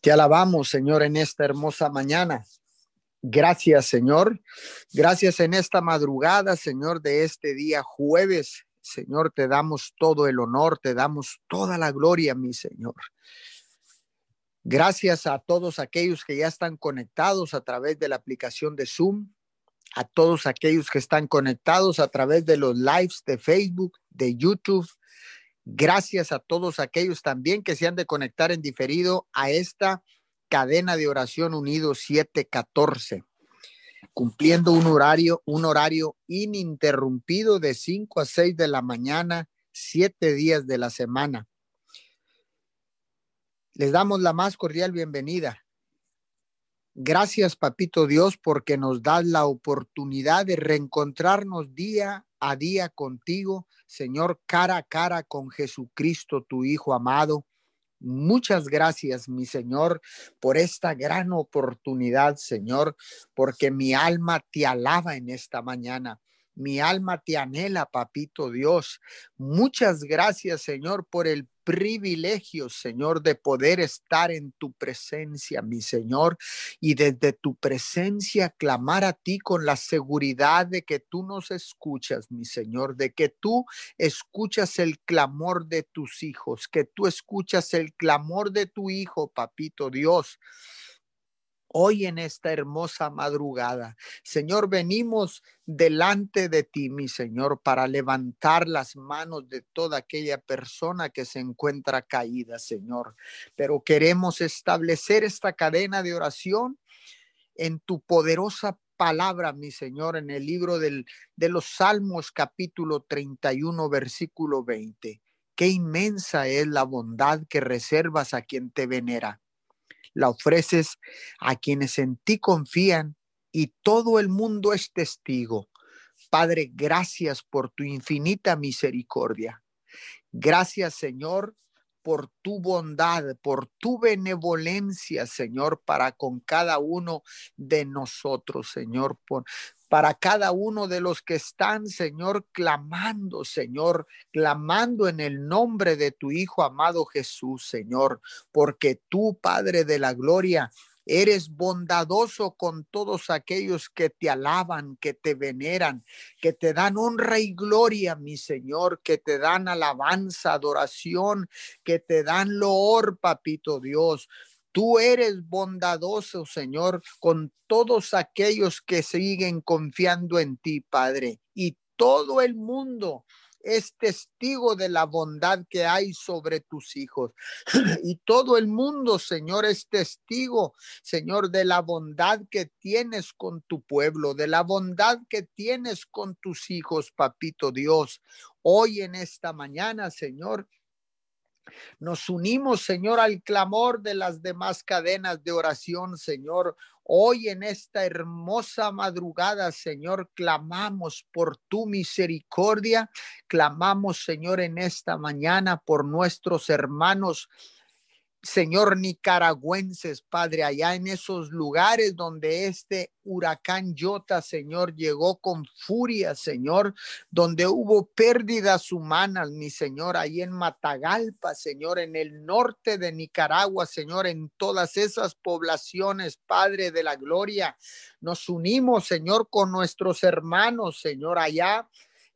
Te alabamos, Señor, en esta hermosa mañana. Gracias, Señor. Gracias en esta madrugada, Señor, de este día jueves. Señor, te damos todo el honor, te damos toda la gloria, mi Señor. Gracias a todos aquellos que ya están conectados a través de la aplicación de Zoom, a todos aquellos que están conectados a través de los lives de Facebook, de YouTube, Gracias a todos aquellos también que se han de conectar en diferido a esta cadena de oración unido 714, cumpliendo un horario, un horario ininterrumpido de 5 a 6 de la mañana, siete días de la semana. Les damos la más cordial bienvenida. Gracias, Papito Dios, porque nos das la oportunidad de reencontrarnos día a día contigo, Señor, cara a cara con Jesucristo, tu Hijo amado. Muchas gracias, mi Señor, por esta gran oportunidad, Señor, porque mi alma te alaba en esta mañana. Mi alma te anhela, papito Dios. Muchas gracias, Señor, por el privilegio, Señor, de poder estar en tu presencia, mi Señor, y desde tu presencia clamar a ti con la seguridad de que tú nos escuchas, mi Señor, de que tú escuchas el clamor de tus hijos, que tú escuchas el clamor de tu hijo, papito Dios hoy en esta hermosa madrugada. Señor, venimos delante de ti, mi Señor, para levantar las manos de toda aquella persona que se encuentra caída, Señor. Pero queremos establecer esta cadena de oración en tu poderosa palabra, mi Señor, en el libro del, de los Salmos capítulo 31, versículo 20. Qué inmensa es la bondad que reservas a quien te venera la ofreces a quienes en ti confían y todo el mundo es testigo. Padre, gracias por tu infinita misericordia. Gracias, Señor, por tu bondad, por tu benevolencia, Señor, para con cada uno de nosotros, Señor, por, para cada uno de los que están, Señor, clamando, Señor, clamando en el nombre de tu Hijo amado Jesús, Señor, porque tú, Padre de la Gloria, Eres bondadoso con todos aquellos que te alaban, que te veneran, que te dan honra y gloria, mi Señor, que te dan alabanza, adoración, que te dan loor, papito Dios. Tú eres bondadoso, Señor, con todos aquellos que siguen confiando en ti, Padre. Y todo el mundo es testigo de la bondad que hay sobre tus hijos. Y todo el mundo, Señor, es testigo, Señor, de la bondad que tienes con tu pueblo, de la bondad que tienes con tus hijos, papito Dios. Hoy en esta mañana, Señor, nos unimos, Señor, al clamor de las demás cadenas de oración, Señor. Hoy en esta hermosa madrugada, Señor, clamamos por tu misericordia. Clamamos, Señor, en esta mañana por nuestros hermanos Señor, nicaragüenses, Padre, allá en esos lugares donde este huracán Yota, Señor, llegó con furia, Señor, donde hubo pérdidas humanas, mi Señor, ahí en Matagalpa, Señor, en el norte de Nicaragua, Señor, en todas esas poblaciones, Padre de la Gloria. Nos unimos, Señor, con nuestros hermanos, Señor, allá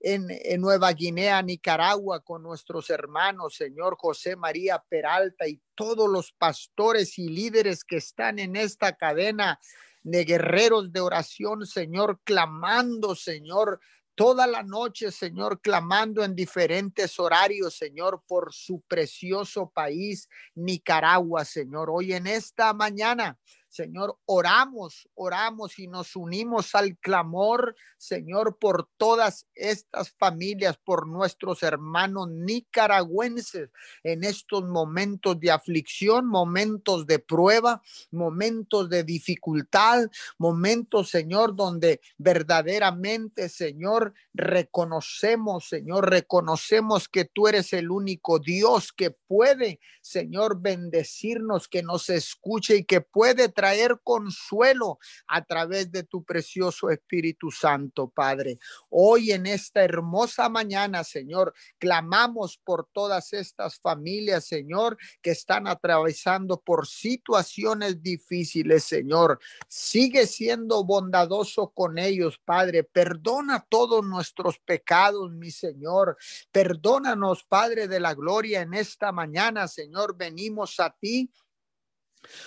en, Nueva Guinea, Nicaragua, con nuestros hermanos, Señor José María Peralta y todos los pastores y líderes que están en esta cadena de guerreros de oración, Señor, clamando, Señor, toda la noche, Señor, clamando en diferentes horarios, Señor, por su precioso país, Nicaragua, Señor. Hoy en esta mañana, Señor, oramos, oramos y nos unimos al clamor, Señor, por todas estas familias, por nuestros hermanos nicaragüenses en estos momentos de aflicción, momentos de prueba, momentos de dificultad, momentos, Señor, donde verdaderamente, Señor, reconocemos, Señor, reconocemos que tú eres el único Dios que puede, Señor, bendecirnos, que nos escuche y que puede traer traer consuelo a través de tu precioso Espíritu Santo, Padre. Hoy en esta hermosa mañana, Señor, clamamos por todas estas familias, Señor, que están atravesando por situaciones difíciles, Señor. Sigue siendo bondadoso con ellos, Padre. Perdona todos nuestros pecados, mi Señor. Perdónanos, Padre de la gloria, en esta mañana, Señor. Venimos a ti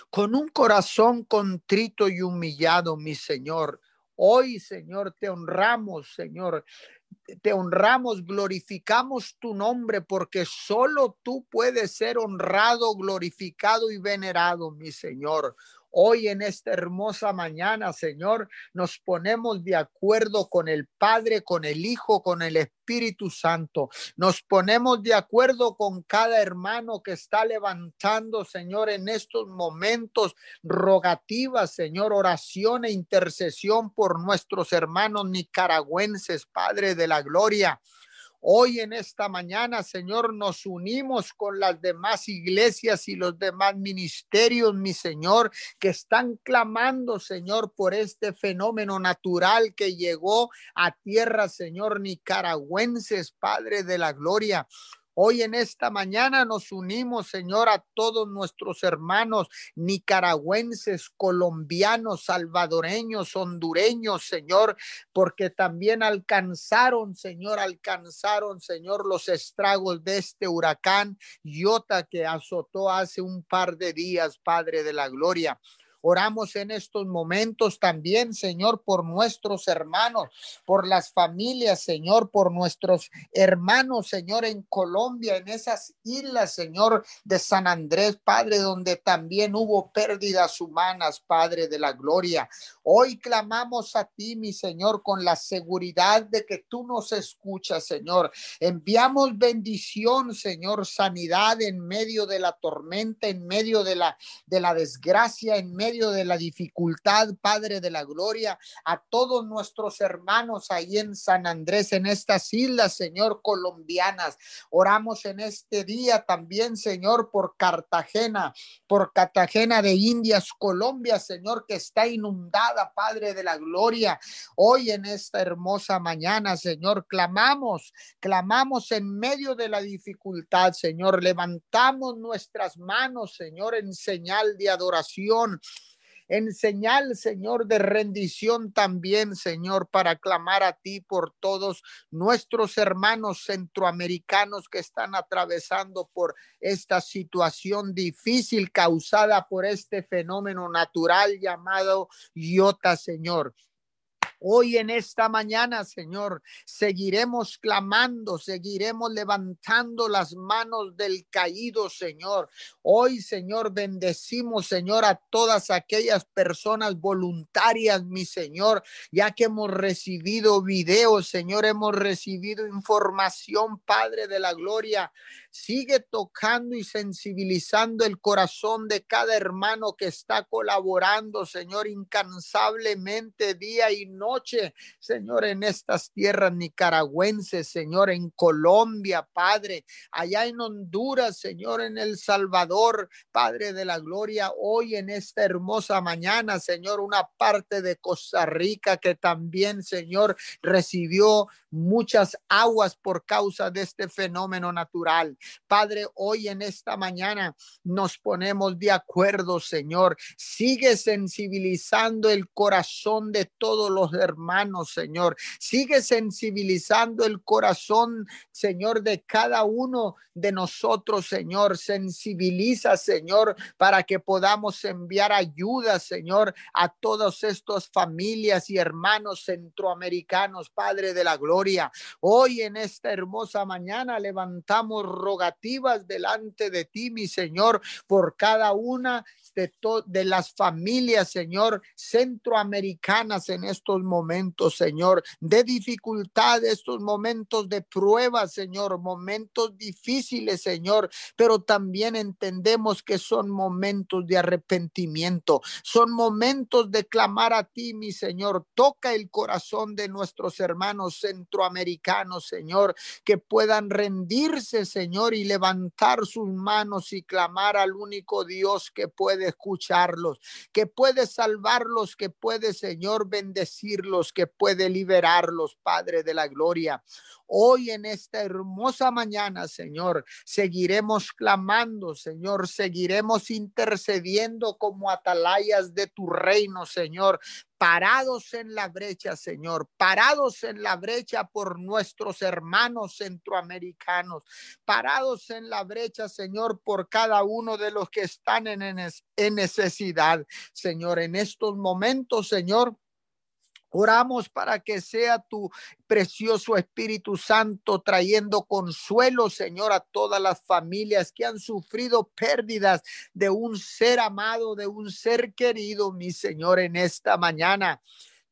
con un corazón contrito y humillado, mi Señor. Hoy, Señor, te honramos, Señor. Te honramos, glorificamos tu nombre porque solo tú puedes ser honrado, glorificado y venerado, mi Señor. Hoy en esta hermosa mañana, Señor, nos ponemos de acuerdo con el Padre, con el Hijo, con el Espíritu Santo. Nos ponemos de acuerdo con cada hermano que está levantando, Señor, en estos momentos rogativas, Señor, oración e intercesión por nuestros hermanos nicaragüenses, Padre de la Gloria. Hoy en esta mañana, Señor, nos unimos con las demás iglesias y los demás ministerios, mi Señor, que están clamando, Señor, por este fenómeno natural que llegó a tierra, Señor, nicaragüenses, Padre de la Gloria. Hoy en esta mañana nos unimos, Señor, a todos nuestros hermanos nicaragüenses, colombianos, salvadoreños, hondureños, Señor, porque también alcanzaron, Señor, alcanzaron, Señor, los estragos de este huracán Iota que azotó hace un par de días, Padre de la Gloria. Oramos en estos momentos también, Señor, por nuestros hermanos, por las familias, Señor, por nuestros hermanos, Señor, en Colombia, en esas islas, Señor, de San Andrés, Padre, donde también hubo pérdidas humanas, Padre de la gloria. Hoy clamamos a ti, mi Señor, con la seguridad de que tú nos escuchas, Señor. Enviamos bendición, Señor, sanidad en medio de la tormenta, en medio de la de la desgracia, en medio de la dificultad, Padre de la Gloria, a todos nuestros hermanos ahí en San Andrés, en estas islas, Señor, colombianas. Oramos en este día también, Señor, por Cartagena, por Cartagena de Indias, Colombia, Señor, que está inundada, Padre de la Gloria. Hoy en esta hermosa mañana, Señor, clamamos, clamamos en medio de la dificultad, Señor. Levantamos nuestras manos, Señor, en señal de adoración en señal, Señor, de rendición también, Señor, para clamar a ti por todos nuestros hermanos centroamericanos que están atravesando por esta situación difícil causada por este fenómeno natural llamado Iota, Señor. Hoy en esta mañana, Señor, seguiremos clamando, seguiremos levantando las manos del caído, Señor. Hoy, Señor, bendecimos, Señor, a todas aquellas personas voluntarias, mi Señor, ya que hemos recibido videos, Señor, hemos recibido información, Padre de la Gloria. Sigue tocando y sensibilizando el corazón de cada hermano que está colaborando, Señor, incansablemente día y noche, Señor, en estas tierras nicaragüenses, Señor, en Colombia, Padre, allá en Honduras, Señor, en El Salvador, Padre de la Gloria, hoy en esta hermosa mañana, Señor, una parte de Costa Rica que también, Señor, recibió muchas aguas por causa de este fenómeno natural. Padre, hoy en esta mañana nos ponemos de acuerdo, Señor. Sigue sensibilizando el corazón de todos los hermanos, Señor. Sigue sensibilizando el corazón, Señor, de cada uno de nosotros, Señor. Sensibiliza, Señor, para que podamos enviar ayuda, Señor, a todas estas familias y hermanos centroamericanos, Padre de la Gloria. Hoy en esta hermosa mañana levantamos rogativas delante de ti, mi Señor, por cada una de, de las familias, Señor, centroamericanas en estos momentos, Señor, de dificultad, estos momentos de prueba, Señor, momentos difíciles, Señor, pero también entendemos que son momentos de arrepentimiento, son momentos de clamar a ti, mi Señor. Toca el corazón de nuestros hermanos centroamericanos, Señor, que puedan rendirse, Señor, y levantar sus manos y clamar al único Dios que puede escucharlos, que puede salvarlos, que puede, Señor, bendecirlos, que puede liberarlos, Padre de la gloria. Hoy en esta hermosa mañana, Señor, seguiremos clamando, Señor, seguiremos intercediendo como atalayas de tu reino, Señor, parados en la brecha, Señor, parados en la brecha por nuestros hermanos centroamericanos, parados en la brecha, Señor, por cada uno de los que están en, en necesidad, Señor, en estos momentos, Señor. Oramos para que sea tu precioso Espíritu Santo trayendo consuelo, Señor, a todas las familias que han sufrido pérdidas de un ser amado, de un ser querido, mi Señor, en esta mañana.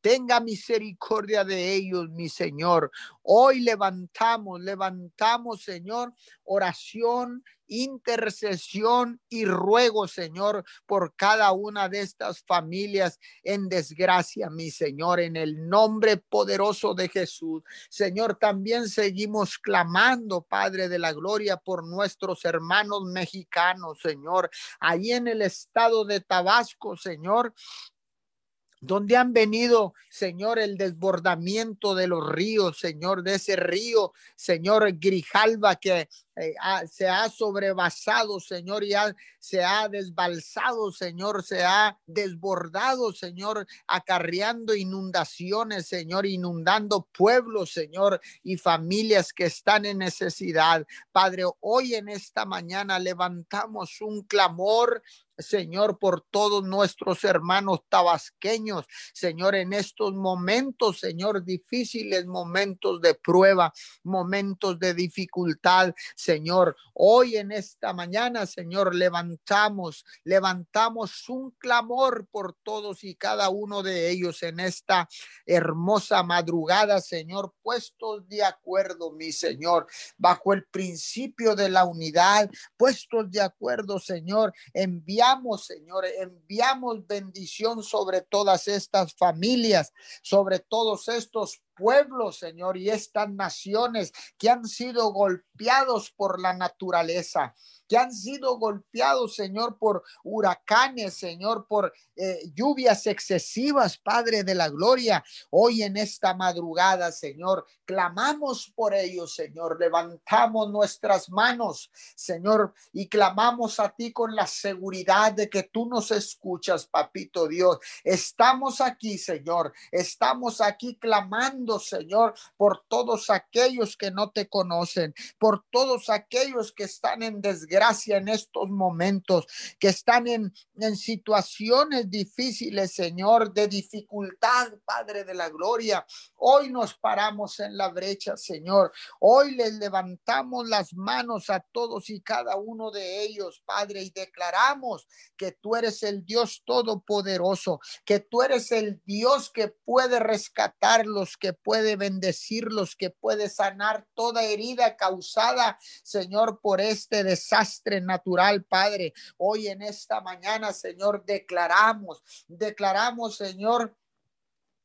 Tenga misericordia de ellos, mi Señor. Hoy levantamos, levantamos, Señor, oración, intercesión y ruego, Señor, por cada una de estas familias en desgracia, mi Señor, en el nombre poderoso de Jesús. Señor, también seguimos clamando, Padre de la Gloria, por nuestros hermanos mexicanos, Señor, ahí en el estado de Tabasco, Señor donde han venido, Señor, el desbordamiento de los ríos, Señor, de ese río, Señor Grijalva, que eh, se ha sobrevasado, Señor, y se ha desbalsado, Señor, se ha desbordado, Señor, acarreando inundaciones, Señor, inundando pueblos, Señor, y familias que están en necesidad. Padre, hoy en esta mañana levantamos un clamor Señor, por todos nuestros hermanos tabasqueños, Señor, en estos momentos, Señor, difíciles, momentos de prueba, momentos de dificultad, Señor. Hoy en esta mañana, Señor, levantamos, levantamos un clamor por todos y cada uno de ellos en esta hermosa madrugada, Señor, puestos de acuerdo, mi Señor, bajo el principio de la unidad, puestos de acuerdo, Señor, enviar enviamos, Señor, enviamos bendición sobre todas estas familias, sobre todos estos pueblos, Señor, y estas naciones que han sido golpeados por la naturaleza que han sido golpeados, Señor, por huracanes, Señor, por eh, lluvias excesivas, Padre de la Gloria. Hoy en esta madrugada, Señor, clamamos por ellos, Señor. Levantamos nuestras manos, Señor, y clamamos a ti con la seguridad de que tú nos escuchas, Papito Dios. Estamos aquí, Señor. Estamos aquí clamando, Señor, por todos aquellos que no te conocen, por todos aquellos que están en desgracia gracia en estos momentos, que están en, en situaciones difíciles, Señor, de dificultad, Padre de la Gloria. Hoy nos paramos en la brecha, Señor. Hoy les levantamos las manos a todos y cada uno de ellos, Padre, y declaramos que tú eres el Dios todopoderoso, que tú eres el Dios que puede rescatarlos, que puede bendecirlos, que puede sanar toda herida causada, Señor, por este desastre natural, Padre. Hoy en esta mañana, Señor, declaramos, declaramos, Señor,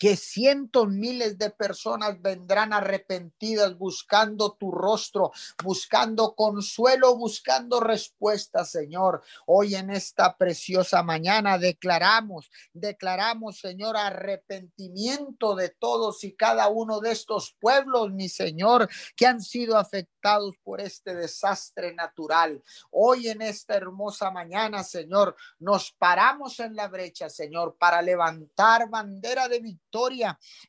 que cientos miles de personas vendrán arrepentidas buscando tu rostro, buscando consuelo, buscando respuesta, Señor. Hoy en esta preciosa mañana declaramos, declaramos, Señor, arrepentimiento de todos y cada uno de estos pueblos, mi Señor, que han sido afectados por este desastre natural. Hoy en esta hermosa mañana, Señor, nos paramos en la brecha, Señor, para levantar bandera de victoria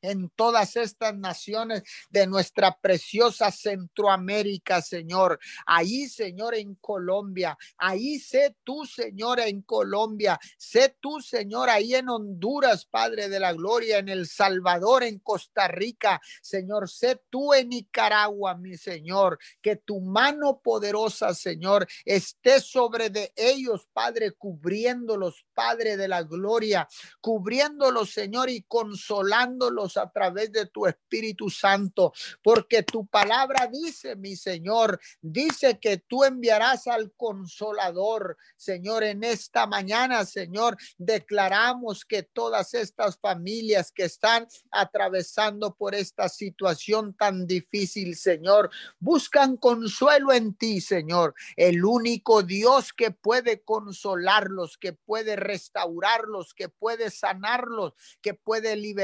en todas estas naciones de nuestra preciosa Centroamérica, Señor. Ahí, Señor, en Colombia. Ahí sé tú, Señor, en Colombia. Sé tú, Señor, ahí en Honduras, Padre de la Gloria, en El Salvador, en Costa Rica. Señor, sé tú en Nicaragua, mi Señor. Que tu mano poderosa, Señor, esté sobre de ellos, Padre, cubriéndolos, Padre de la Gloria, cubriéndolos, Señor, y con consolándolos a través de tu Espíritu Santo, porque tu palabra dice, mi Señor, dice que tú enviarás al consolador, Señor, en esta mañana, Señor, declaramos que todas estas familias que están atravesando por esta situación tan difícil, Señor, buscan consuelo en ti, Señor, el único Dios que puede consolarlos, que puede restaurarlos, que puede sanarlos, que puede liberarlos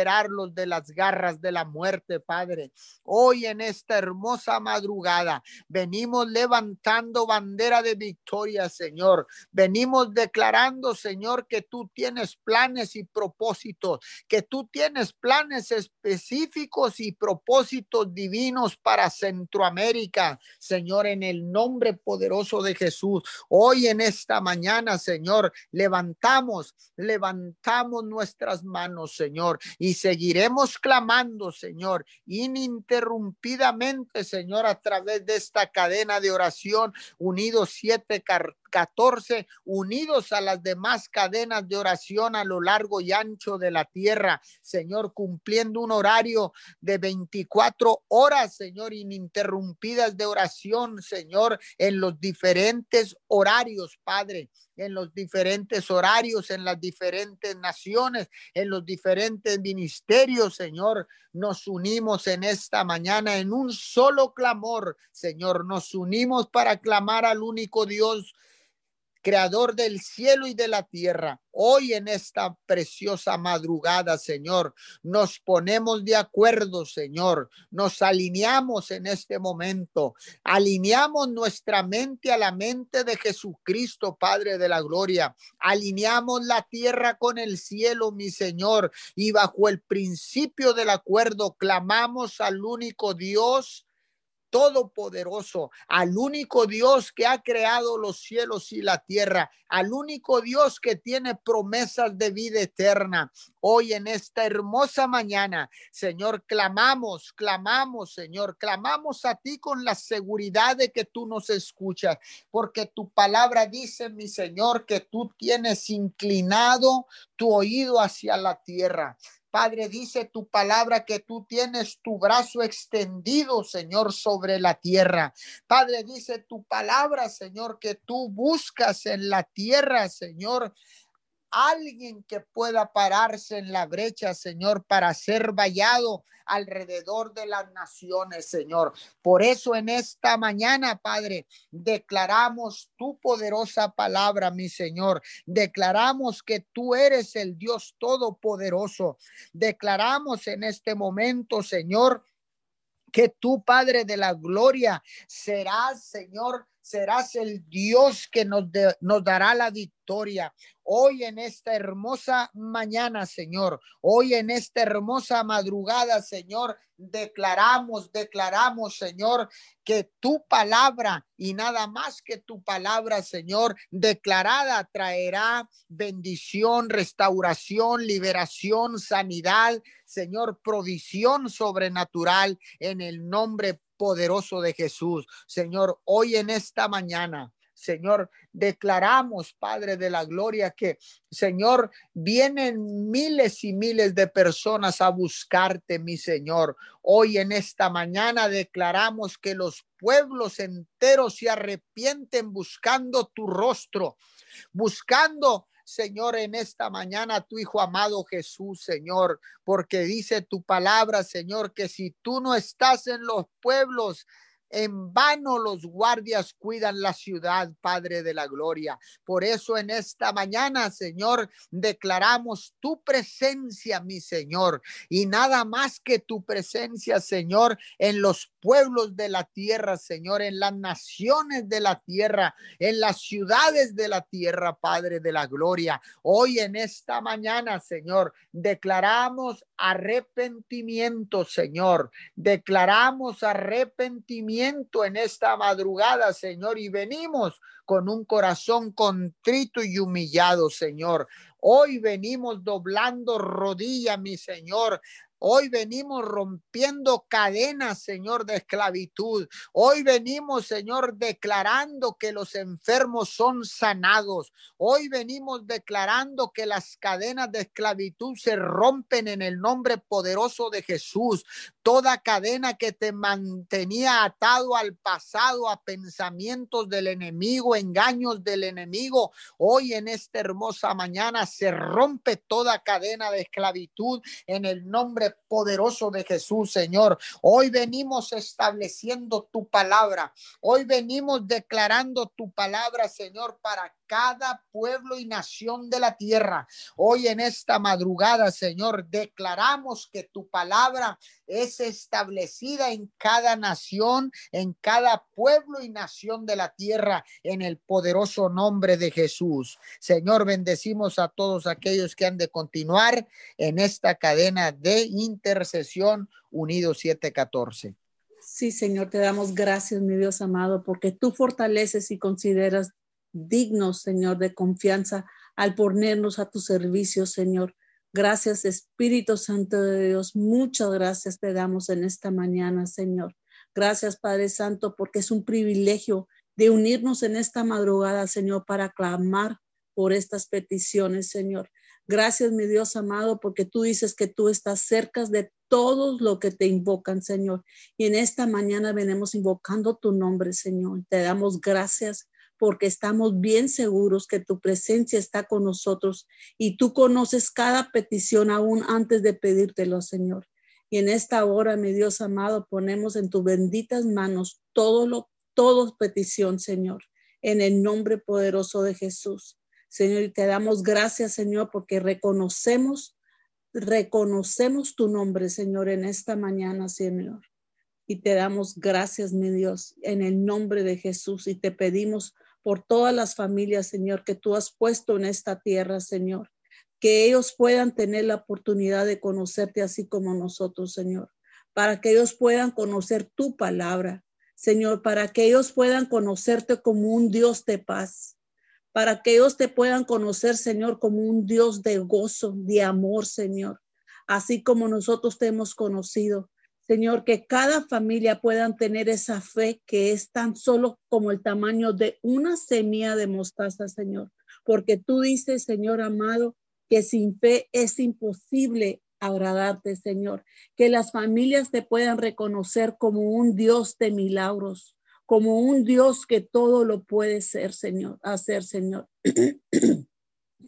de las garras de la muerte, Padre. Hoy en esta hermosa madrugada venimos levantando bandera de victoria, Señor. Venimos declarando, Señor, que tú tienes planes y propósitos, que tú tienes planes específicos y propósitos divinos para Centroamérica, Señor, en el nombre poderoso de Jesús. Hoy en esta mañana, Señor, levantamos, levantamos nuestras manos, Señor, y seguiremos clamando, Señor, ininterrumpidamente, Señor, a través de esta cadena de oración, unidos siete 14 unidos a las demás cadenas de oración a lo largo y ancho de la tierra, Señor, cumpliendo un horario de 24 horas, Señor, ininterrumpidas de oración, Señor, en los diferentes horarios, Padre en los diferentes horarios, en las diferentes naciones, en los diferentes ministerios, Señor. Nos unimos en esta mañana en un solo clamor, Señor. Nos unimos para clamar al único Dios creador del cielo y de la tierra. Hoy en esta preciosa madrugada, Señor, nos ponemos de acuerdo, Señor. Nos alineamos en este momento. Alineamos nuestra mente a la mente de Jesucristo, Padre de la Gloria. Alineamos la tierra con el cielo, mi Señor. Y bajo el principio del acuerdo, clamamos al único Dios todopoderoso, al único Dios que ha creado los cielos y la tierra, al único Dios que tiene promesas de vida eterna. Hoy en esta hermosa mañana, Señor, clamamos, clamamos, Señor, clamamos a ti con la seguridad de que tú nos escuchas, porque tu palabra dice, mi Señor, que tú tienes inclinado tu oído hacia la tierra. Padre, dice tu palabra que tú tienes tu brazo extendido, Señor, sobre la tierra. Padre, dice tu palabra, Señor, que tú buscas en la tierra, Señor, alguien que pueda pararse en la brecha, Señor, para ser vallado alrededor de las naciones, Señor. Por eso en esta mañana, Padre, declaramos tu poderosa palabra, mi Señor. Declaramos que tú eres el Dios todopoderoso. Declaramos en este momento, Señor, que tú, Padre de la Gloria, serás, Señor, serás el Dios que nos, nos dará la victoria. Hoy en esta hermosa mañana, Señor, hoy en esta hermosa madrugada, Señor, declaramos, declaramos, Señor, que tu palabra y nada más que tu palabra, Señor, declarada traerá bendición, restauración, liberación, sanidad, Señor, provisión sobrenatural en el nombre poderoso de Jesús. Señor, hoy en esta mañana, Señor, declaramos, Padre de la Gloria, que, Señor, vienen miles y miles de personas a buscarte, mi Señor. Hoy en esta mañana declaramos que los pueblos enteros se arrepienten buscando tu rostro, buscando Señor, en esta mañana tu Hijo amado Jesús, Señor, porque dice tu palabra, Señor, que si tú no estás en los pueblos, en vano los guardias cuidan la ciudad, Padre de la Gloria. Por eso en esta mañana, Señor, declaramos tu presencia, mi Señor, y nada más que tu presencia, Señor, en los pueblos de la tierra, Señor, en las naciones de la tierra, en las ciudades de la tierra, Padre de la Gloria. Hoy en esta mañana, Señor, declaramos arrepentimiento, Señor. Declaramos arrepentimiento en esta madrugada, Señor, y venimos con un corazón contrito y humillado, Señor. Hoy venimos doblando rodilla, mi Señor, Hoy venimos rompiendo cadenas, Señor, de esclavitud. Hoy venimos, Señor, declarando que los enfermos son sanados. Hoy venimos declarando que las cadenas de esclavitud se rompen en el nombre poderoso de Jesús. Toda cadena que te mantenía atado al pasado, a pensamientos del enemigo, engaños del enemigo, hoy en esta hermosa mañana se rompe toda cadena de esclavitud en el nombre poderoso de Jesús, Señor. Hoy venimos estableciendo tu palabra. Hoy venimos declarando tu palabra, Señor, para cada pueblo y nación de la tierra. Hoy en esta madrugada, Señor, declaramos que tu palabra es establecida en cada nación, en cada pueblo y nación de la tierra, en el poderoso nombre de Jesús. Señor, bendecimos a todos aquellos que han de continuar en esta cadena de intercesión unidos 714. Sí, Señor, te damos gracias, mi Dios amado, porque tú fortaleces y consideras dignos, Señor, de confianza al ponernos a tu servicio, Señor. Gracias, Espíritu Santo de Dios. Muchas gracias te damos en esta mañana, Señor. Gracias, Padre Santo, porque es un privilegio de unirnos en esta madrugada, Señor, para clamar por estas peticiones, Señor. Gracias, mi Dios amado, porque tú dices que tú estás cerca de todos los que te invocan, Señor. Y en esta mañana venimos invocando tu nombre, Señor. Te damos gracias porque estamos bien seguros que tu presencia está con nosotros y tú conoces cada petición aún antes de pedírtelo, Señor. Y en esta hora, mi Dios amado, ponemos en tus benditas manos todo lo, todo petición, Señor, en el nombre poderoso de Jesús. Señor, y te damos gracias, Señor, porque reconocemos, reconocemos tu nombre, Señor, en esta mañana, Señor. Y te damos gracias, mi Dios, en el nombre de Jesús. Y te pedimos por todas las familias, Señor, que tú has puesto en esta tierra, Señor. Que ellos puedan tener la oportunidad de conocerte así como nosotros, Señor. Para que ellos puedan conocer tu palabra, Señor. Para que ellos puedan conocerte como un Dios de paz. Para que ellos te puedan conocer, Señor, como un Dios de gozo, de amor, Señor. Así como nosotros te hemos conocido. Señor, que cada familia puedan tener esa fe que es tan solo como el tamaño de una semilla de mostaza, Señor. Porque tú dices, Señor amado, que sin fe es imposible agradarte, Señor. Que las familias te puedan reconocer como un Dios de milagros, como un Dios que todo lo puede ser, Señor, hacer, Señor.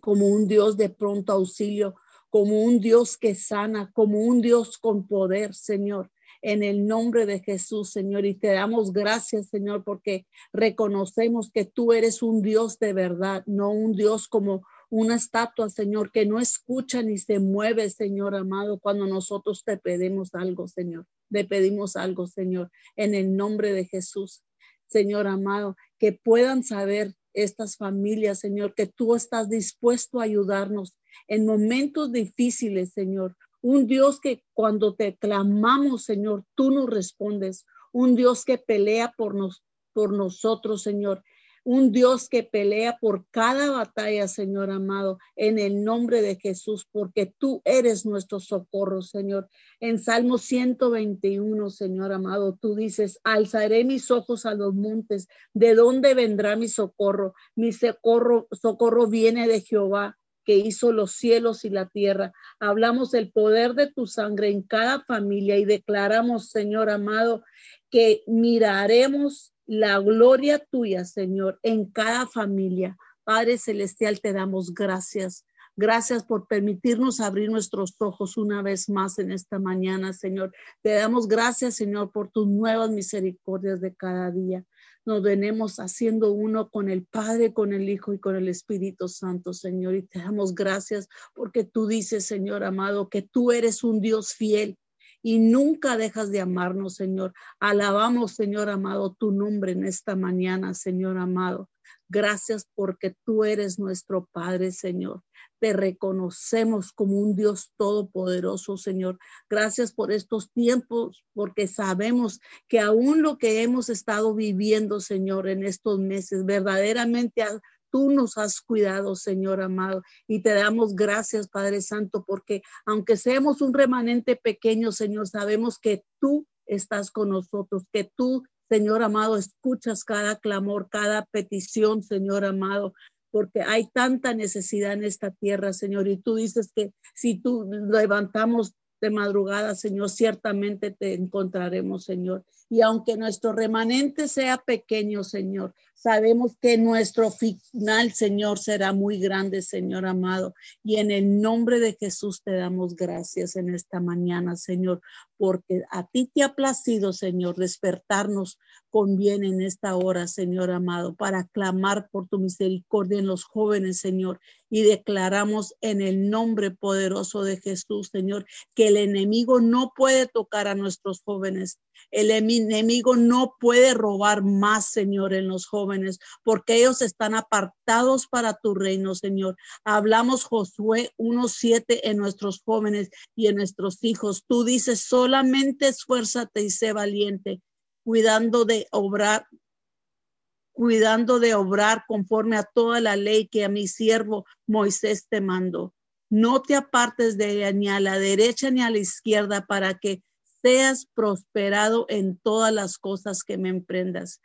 como un Dios de pronto auxilio, como un Dios que sana, como un Dios con poder, Señor, en el nombre de Jesús, Señor. Y te damos gracias, Señor, porque reconocemos que tú eres un Dios de verdad, no un Dios como una estatua, Señor, que no escucha ni se mueve, Señor amado, cuando nosotros te pedimos algo, Señor. Te pedimos algo, Señor, en el nombre de Jesús. Señor amado, que puedan saber estas familias, Señor, que tú estás dispuesto a ayudarnos en momentos difíciles, Señor. Un Dios que cuando te clamamos, Señor, tú nos respondes. Un Dios que pelea por, nos, por nosotros, Señor un Dios que pelea por cada batalla, Señor amado, en el nombre de Jesús, porque tú eres nuestro socorro, Señor. En Salmo 121, Señor amado, tú dices, alzaré mis ojos a los montes, ¿de dónde vendrá mi socorro? Mi socorro, socorro viene de Jehová que hizo los cielos y la tierra. Hablamos del poder de tu sangre en cada familia y declaramos, Señor amado, que miraremos la gloria tuya, Señor, en cada familia. Padre Celestial, te damos gracias. Gracias por permitirnos abrir nuestros ojos una vez más en esta mañana, Señor. Te damos gracias, Señor, por tus nuevas misericordias de cada día. Nos venemos haciendo uno con el Padre, con el Hijo y con el Espíritu Santo, Señor. Y te damos gracias porque tú dices, Señor amado, que tú eres un Dios fiel y nunca dejas de amarnos, Señor. Alabamos, Señor amado, tu nombre en esta mañana, Señor amado. Gracias porque tú eres nuestro Padre, Señor. Te reconocemos como un Dios todopoderoso, Señor. Gracias por estos tiempos, porque sabemos que aún lo que hemos estado viviendo, Señor, en estos meses, verdaderamente Tú nos has cuidado, Señor amado, y te damos gracias, Padre Santo, porque aunque seamos un remanente pequeño, Señor, sabemos que tú estás con nosotros, que tú, Señor amado, escuchas cada clamor, cada petición, Señor amado, porque hay tanta necesidad en esta tierra, Señor, y tú dices que si tú levantamos de madrugada, Señor, ciertamente te encontraremos, Señor. Y aunque nuestro remanente sea pequeño, Señor, sabemos que nuestro final, Señor, será muy grande, Señor amado. Y en el nombre de Jesús te damos gracias en esta mañana, Señor, porque a ti te ha placido, Señor, despertarnos con bien en esta hora, Señor amado, para clamar por tu misericordia en los jóvenes, Señor. Y declaramos en el nombre poderoso de Jesús, Señor, que el enemigo no puede tocar a nuestros jóvenes. El enemigo no puede robar más, Señor, en los jóvenes, porque ellos están apartados para tu reino, Señor. Hablamos Josué 1.7 en nuestros jóvenes y en nuestros hijos. Tú dices, solamente esfuérzate y sé valiente, cuidando de obrar cuidando de obrar conforme a toda la ley que a mi siervo Moisés te mandó. No te apartes de ella ni a la derecha ni a la izquierda para que seas prosperado en todas las cosas que me emprendas.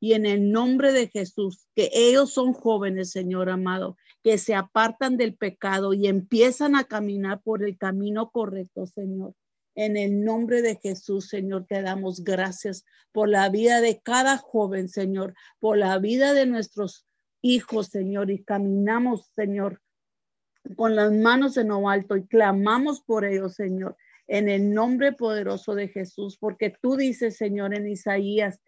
Y en el nombre de Jesús, que ellos son jóvenes, Señor amado, que se apartan del pecado y empiezan a caminar por el camino correcto, Señor. En el nombre de Jesús, Señor, te damos gracias por la vida de cada joven, Señor, por la vida de nuestros hijos, Señor, y caminamos, Señor, con las manos en lo alto y clamamos por ellos, Señor en el nombre poderoso de Jesús, porque tú dices, Señor, en Isaías,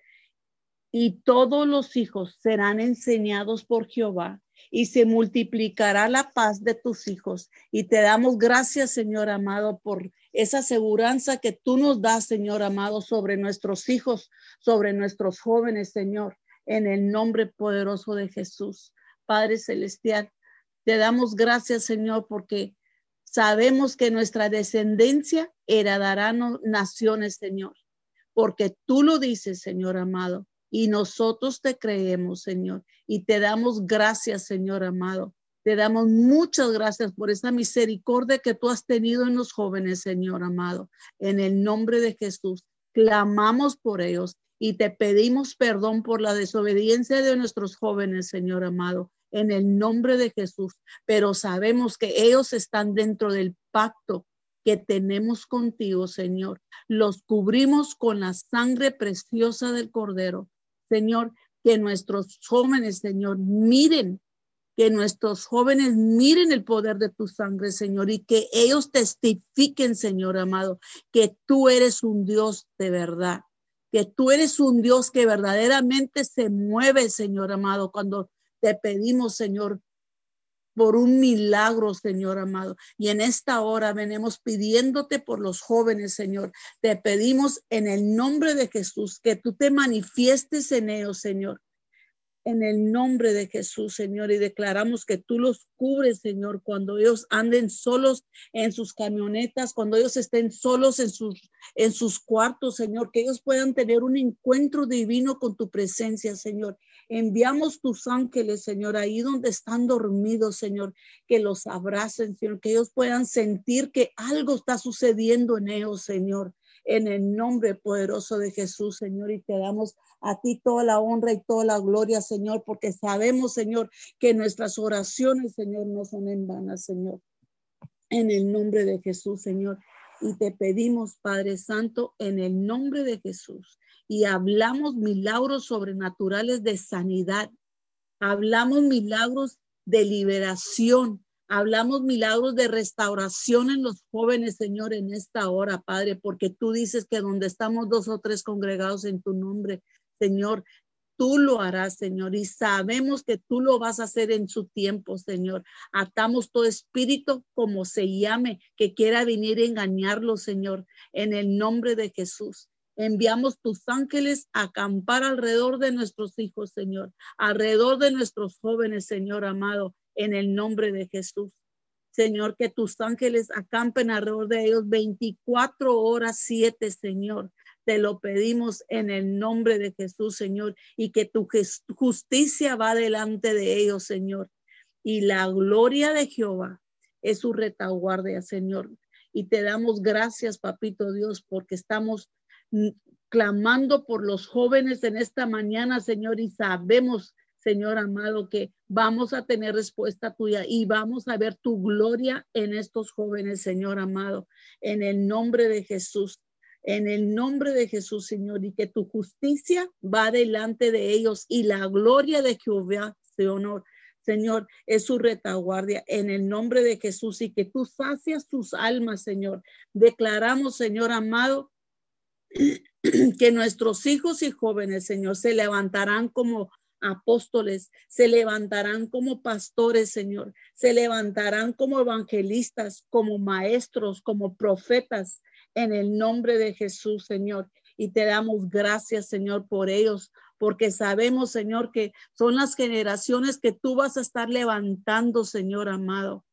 y todos los hijos serán enseñados por Jehová y se multiplicará la paz de tus hijos. Y te damos gracias, Señor amado, por esa aseguranza que tú nos das, Señor amado, sobre nuestros hijos, sobre nuestros jóvenes, Señor, en el nombre poderoso de Jesús. Padre Celestial, te damos gracias, Señor, porque Sabemos que nuestra descendencia heredará naciones, Señor, porque tú lo dices, Señor amado, y nosotros te creemos, Señor, y te damos gracias, Señor amado. Te damos muchas gracias por esa misericordia que tú has tenido en los jóvenes, Señor amado. En el nombre de Jesús, clamamos por ellos y te pedimos perdón por la desobediencia de nuestros jóvenes, Señor amado en el nombre de Jesús, pero sabemos que ellos están dentro del pacto que tenemos contigo, Señor. Los cubrimos con la sangre preciosa del Cordero. Señor, que nuestros jóvenes, Señor, miren, que nuestros jóvenes miren el poder de tu sangre, Señor, y que ellos testifiquen, Señor amado, que tú eres un Dios de verdad, que tú eres un Dios que verdaderamente se mueve, Señor amado, cuando te pedimos, Señor, por un milagro, Señor amado. Y en esta hora venimos pidiéndote por los jóvenes, Señor. Te pedimos en el nombre de Jesús que tú te manifiestes en ellos, Señor en el nombre de Jesús, Señor, y declaramos que tú los cubres, Señor, cuando ellos anden solos en sus camionetas, cuando ellos estén solos en sus, en sus cuartos, Señor, que ellos puedan tener un encuentro divino con tu presencia, Señor. Enviamos tus ángeles, Señor, ahí donde están dormidos, Señor, que los abracen, Señor, que ellos puedan sentir que algo está sucediendo en ellos, Señor en el nombre poderoso de Jesús, Señor, y te damos a ti toda la honra y toda la gloria, Señor, porque sabemos, Señor, que nuestras oraciones, Señor, no son en vano, Señor. En el nombre de Jesús, Señor. Y te pedimos, Padre Santo, en el nombre de Jesús. Y hablamos milagros sobrenaturales de sanidad. Hablamos milagros de liberación, Hablamos milagros de restauración en los jóvenes, Señor, en esta hora, Padre, porque tú dices que donde estamos dos o tres congregados en tu nombre, Señor, tú lo harás, Señor, y sabemos que tú lo vas a hacer en su tiempo, Señor. Atamos todo espíritu, como se llame, que quiera venir a engañarlo, Señor, en el nombre de Jesús. Enviamos tus ángeles a acampar alrededor de nuestros hijos, Señor, alrededor de nuestros jóvenes, Señor amado, en el nombre de Jesús. Señor, que tus ángeles acampen alrededor de ellos 24 horas, 7, Señor. Te lo pedimos en el nombre de Jesús, Señor, y que tu justicia va delante de ellos, Señor. Y la gloria de Jehová es su retaguardia, Señor. Y te damos gracias, papito Dios, porque estamos clamando por los jóvenes en esta mañana, Señor, y sabemos, Señor amado, que vamos a tener respuesta tuya y vamos a ver tu gloria en estos jóvenes, Señor amado, en el nombre de Jesús. En el nombre de Jesús, Señor, y que tu justicia va delante de ellos y la gloria de Jehová, Señor, Señor, es su retaguardia en el nombre de Jesús y que tú sacias sus almas, Señor. Declaramos, Señor amado, que nuestros hijos y jóvenes, Señor, se levantarán como apóstoles, se levantarán como pastores, Señor, se levantarán como evangelistas, como maestros, como profetas, en el nombre de Jesús, Señor. Y te damos gracias, Señor, por ellos, porque sabemos, Señor, que son las generaciones que tú vas a estar levantando, Señor amado.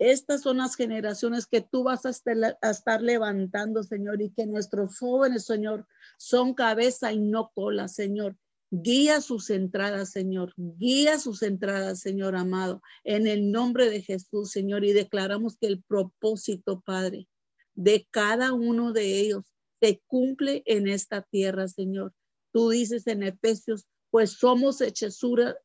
Estas son las generaciones que tú vas a estar, levantando, Señor, y que nuestros jóvenes, Señor, son cabeza y no cola, Señor. Guía sus entradas, Señor. Guía sus entradas, Señor amado, en el nombre de Jesús, Señor. Y declaramos que el propósito, Padre, de cada uno de ellos se cumple en esta tierra, Señor. Tú dices en Efesios, pues somos hechuras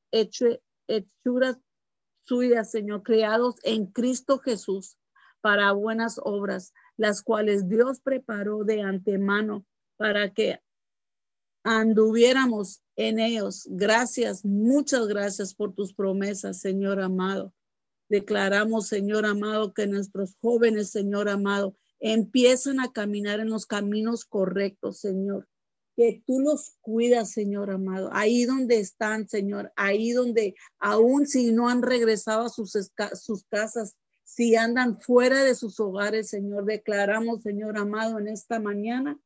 suyas, Señor, creados en Cristo Jesús para buenas obras, las cuales Dios preparó de antemano para que anduviéramos en ellos. Gracias, muchas gracias por tus promesas, Señor amado. Declaramos, Señor amado, que nuestros jóvenes, Señor amado, empiezan a caminar en los caminos correctos, Señor que tú los cuidas, Señor amado, ahí donde están, Señor, ahí donde aún si no han regresado a sus casas, si andan fuera de sus hogares, Señor, declaramos, Señor amado, en esta mañana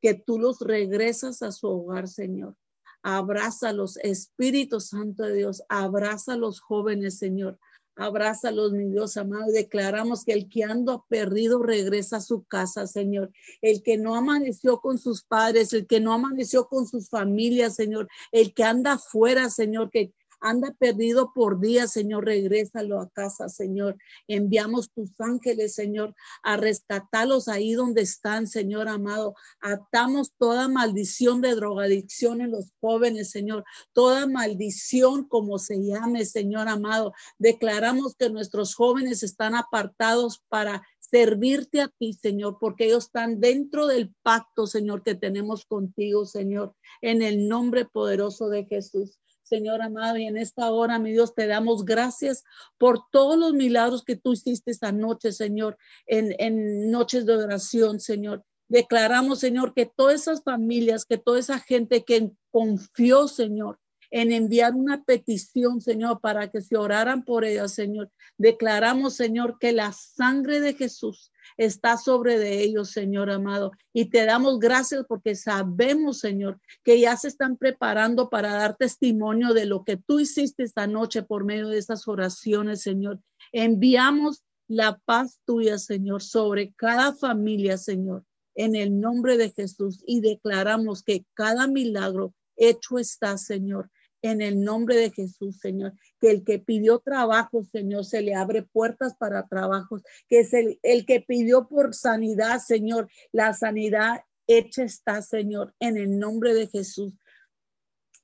que tú los regresas a su hogar, Señor. Abraza los Espíritus Santo de Dios, abraza los jóvenes, Señor. Abrázalos, mi Dios amado. Declaramos que el que ando perdido regresa a su casa, Señor. El que no amaneció con sus padres, el que no amaneció con sus familias, Señor. El que anda afuera, Señor, anda perdido por días, Señor, regrésalo a casa, Señor. Enviamos tus ángeles, Señor, a rescatarlos ahí donde están, Señor amado. Atamos toda maldición de drogadicción en los jóvenes, Señor. Toda maldición, como se llame, Señor amado. Declaramos que nuestros jóvenes están apartados para servirte a ti, Señor, porque ellos están dentro del pacto, Señor, que tenemos contigo, Señor, en el nombre poderoso de Jesús. Señor amado, y en esta hora, mi Dios, te damos gracias por todos los milagros que tú hiciste esta noche, Señor, en, en noches de oración, Señor. Declaramos, Señor, que todas esas familias, que toda esa gente que confió, Señor, en enviar una petición, Señor, para que se oraran por ellas, Señor. Declaramos, Señor, que la sangre de Jesús está sobre de ellos, Señor amado. Y te damos gracias porque sabemos, Señor, que ya se están preparando para dar testimonio de lo que tú hiciste esta noche por medio de estas oraciones, Señor. Enviamos la paz tuya, Señor, sobre cada familia, Señor, en el nombre de Jesús. Y declaramos que cada milagro hecho está, Señor en el nombre de Jesús, Señor. Que el que pidió trabajo, Señor, se le abre puertas para trabajos. Que es el, el que pidió por sanidad, Señor, la sanidad hecha está, Señor, en el nombre de Jesús.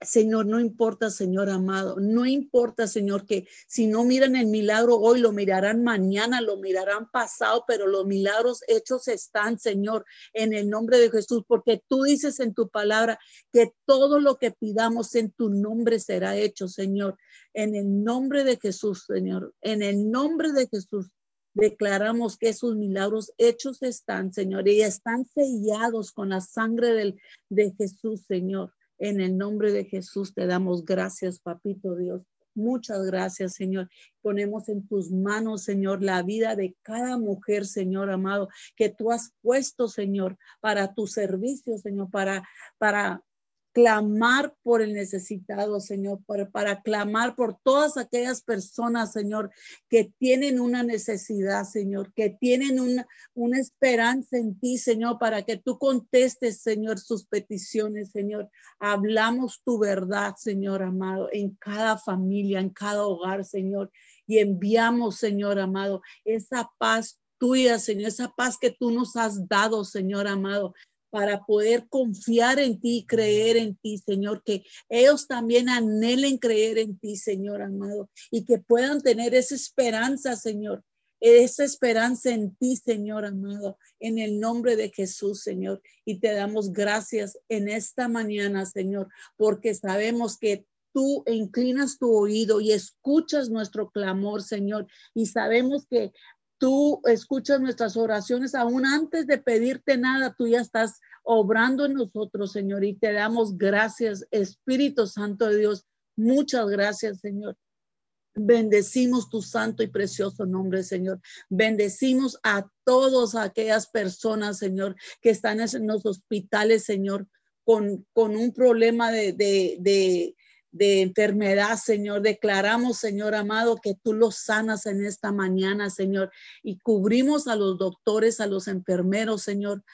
Señor, no importa, Señor amado, no importa, Señor, que si no miran el milagro hoy, lo mirarán mañana, lo mirarán pasado, pero los milagros hechos están, Señor, en el nombre de Jesús, porque tú dices en tu palabra que todo lo que pidamos en tu nombre será hecho, Señor, en el nombre de Jesús, Señor, en el nombre de Jesús. Declaramos que esos milagros hechos están, Señor, y están sellados con la sangre de Jesús, Señor. En el nombre de Jesús te damos gracias, papito Dios. Muchas gracias, Señor. Ponemos en tus manos, Señor, la vida de cada mujer, Señor amado, que tú has puesto, Señor, para tu servicio, Señor, para, para clamar por el necesitado, Señor, para, clamar por todas aquellas personas, Señor, que tienen una necesidad, Señor, que tienen una, una esperanza en ti, Señor, para que tú contestes, Señor, sus peticiones, Señor. Hablamos tu verdad, Señor amado, en cada familia, en cada hogar, Señor, y enviamos, Señor amado, esa paz tuya, Señor, esa paz que tú nos has dado, Señor amado para poder confiar en ti creer en ti, Señor, que ellos también anhelen creer en ti, Señor amado, y que puedan tener esa esperanza, Señor, esa esperanza en ti, Señor amado, en el nombre de Jesús, Señor. Y te damos gracias en esta mañana, Señor, porque sabemos que tú inclinas tu oído y escuchas nuestro clamor, Señor. Y sabemos que Tú escuchas nuestras oraciones aún antes de pedirte nada, tú ya estás obrando en nosotros, Señor, y te damos gracias, Espíritu Santo de Dios. Muchas gracias, Señor. Bendecimos tu santo y precioso nombre, Señor. Bendecimos a todas aquellas personas, Señor, que están en los hospitales, Señor, con, con un problema de, de, de enfermedad, Señor. Declaramos, Señor amado, que tú los sanas en esta mañana, Señor. Y cubrimos a los doctores, a los enfermeros, Señor,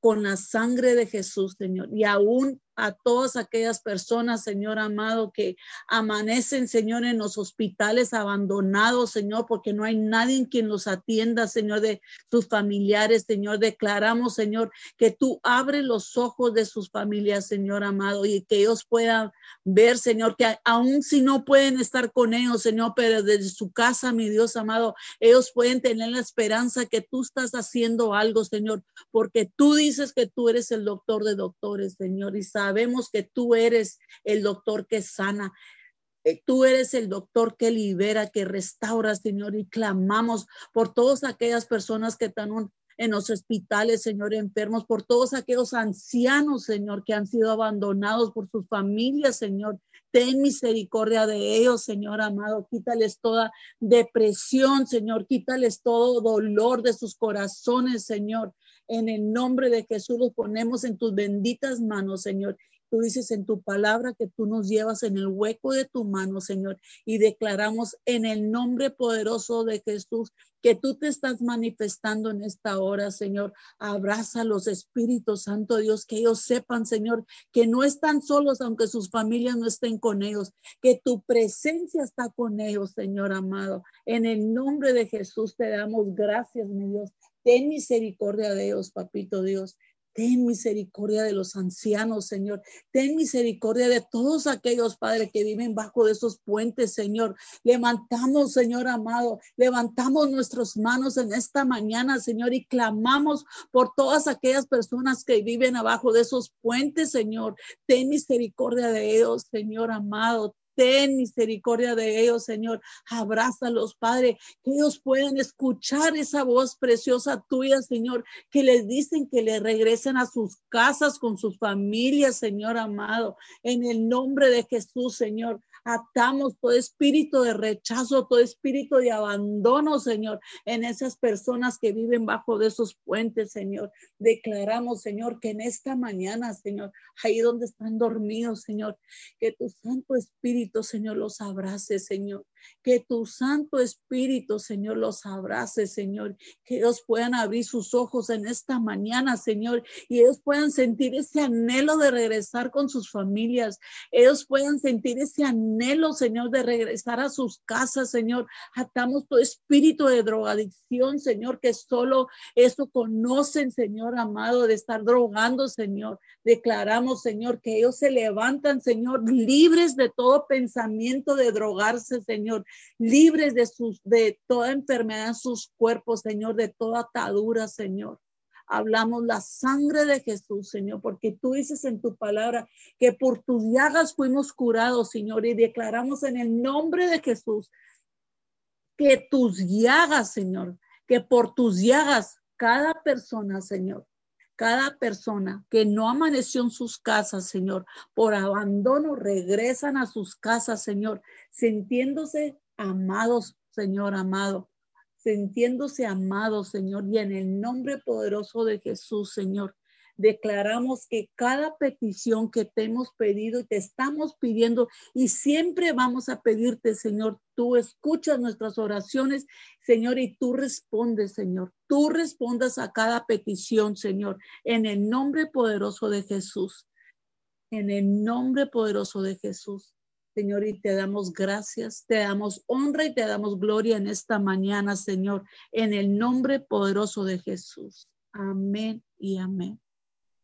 con la sangre de Jesús, Señor. Y aún a todas aquellas personas, Señor amado, que amanecen, Señor, en los hospitales abandonados, Señor, porque no hay nadie en quien los atienda, Señor, de sus familiares, Señor. Declaramos, Señor, que tú abres los ojos de sus familias, Señor amado, y que ellos puedan ver, Señor, que aún si no pueden estar con ellos, Señor, pero desde su casa, mi Dios amado, ellos pueden tener la esperanza que tú estás haciendo algo, Señor, porque tú dices que tú eres el doctor de doctores, Señor, y sabes sabemos que tú eres el doctor que sana. Eh, tú eres el doctor que libera, que restaura, Señor, y clamamos por todas aquellas personas que están en los hospitales, Señor, enfermos, por todos aquellos ancianos, Señor, que han sido abandonados por sus familias, Señor. Ten misericordia de ellos, Señor amado. Quítales toda depresión, Señor. Quítales todo dolor de sus corazones, Señor. En el nombre de Jesús los ponemos en tus benditas manos, Señor. Tú dices en tu palabra que tú nos llevas en el hueco de tu mano, Señor, y declaramos en el nombre poderoso de Jesús que tú te estás manifestando en esta hora, Señor. Abraza a los Espíritus Santo Dios, que ellos sepan, Señor, que no están solos, aunque sus familias no estén con ellos, que tu presencia está con ellos, Señor amado. En el nombre de Jesús te damos gracias, mi Dios. Ten misericordia de ellos, papito Dios. Ten misericordia de los ancianos, Señor. Ten misericordia de todos aquellos padres que viven bajo de esos puentes, Señor. Levantamos, Señor amado, levantamos nuestras manos en esta mañana, Señor, y clamamos por todas aquellas personas que viven abajo de esos puentes, Señor. Ten misericordia de ellos, Señor amado ten misericordia de ellos, Señor. Abrázalos, Padre, que ellos puedan escuchar esa voz preciosa tuya, Señor, que les dicen que le regresen a sus casas con sus familias, Señor amado. En el nombre de Jesús, Señor, atamos todo espíritu de rechazo, todo espíritu de abandono, Señor, en esas personas que viven bajo de esos puentes, Señor. Declaramos, Señor, que en esta mañana, Señor, ahí donde están dormidos, Señor, que tu Santo Espíritu, Señor, los abrace, Señor. Que tu Santo Espíritu, Señor, los abrace, Señor. Que ellos puedan abrir sus ojos en esta mañana, Señor, y ellos puedan sentir ese anhelo de regresar con sus familias. Ellos puedan sentir ese anhelo, Señor, de regresar a sus casas, Señor. Atamos tu espíritu de drogadicción, Señor, que solo eso conocen, Señor amado, de estar drogando, Señor. Declaramos, Señor, que ellos se levantan, Señor, libres de todo pensamiento de drogarse, Señor libres de, sus, de toda enfermedad en sus cuerpos, Señor, de toda atadura, Señor. Hablamos la sangre de Jesús, Señor, porque tú dices en tu palabra que por tus llagas fuimos curados, Señor, y declaramos en el nombre de Jesús que tus llagas, Señor, que por tus llagas cada persona, Señor, cada persona que no amaneció en sus casas, Señor, por abandono, regresan a sus casas, Señor, sintiéndose amados, Señor amado, sintiéndose amados, Señor, y en el nombre poderoso de Jesús, Señor, declaramos que cada petición que te hemos pedido y te estamos pidiendo y siempre vamos a pedirte, Señor, tú escuchas nuestras oraciones, Señor, y tú respondes, Señor. Tú respondas a cada petición, Señor, en el nombre poderoso de Jesús. En el nombre poderoso de Jesús. Señor, y te damos gracias, te damos honra y te damos gloria en esta mañana, Señor, en el nombre poderoso de Jesús. Amén y amén.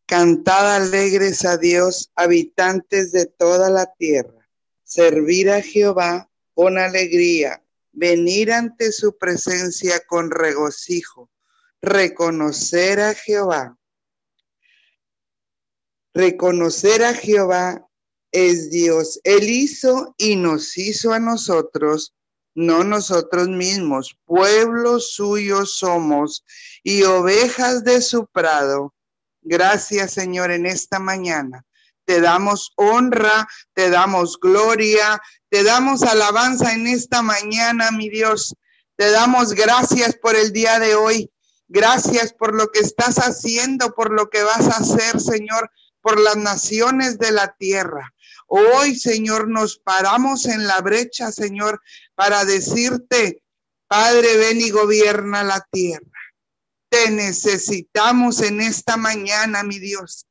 Cantad alegres a Dios, habitantes de toda la tierra. Servir a Jehová con alegría, venir ante su presencia con regocijo, reconocer a Jehová. Reconocer a Jehová es Dios. Él hizo y nos hizo a nosotros, no nosotros mismos. Pueblo suyo somos y ovejas de su prado. Gracias, Señor, en esta mañana. Te damos honra, te damos gloria, te damos alabanza en esta mañana, mi Dios. Te damos gracias por el día de hoy. Gracias por lo que estás haciendo, por lo que vas a hacer, Señor, por las naciones de la tierra. Hoy, Señor, nos paramos en la brecha, Señor, para decirte, Padre, ven y gobierna la tierra. Te necesitamos en esta mañana, mi Dios.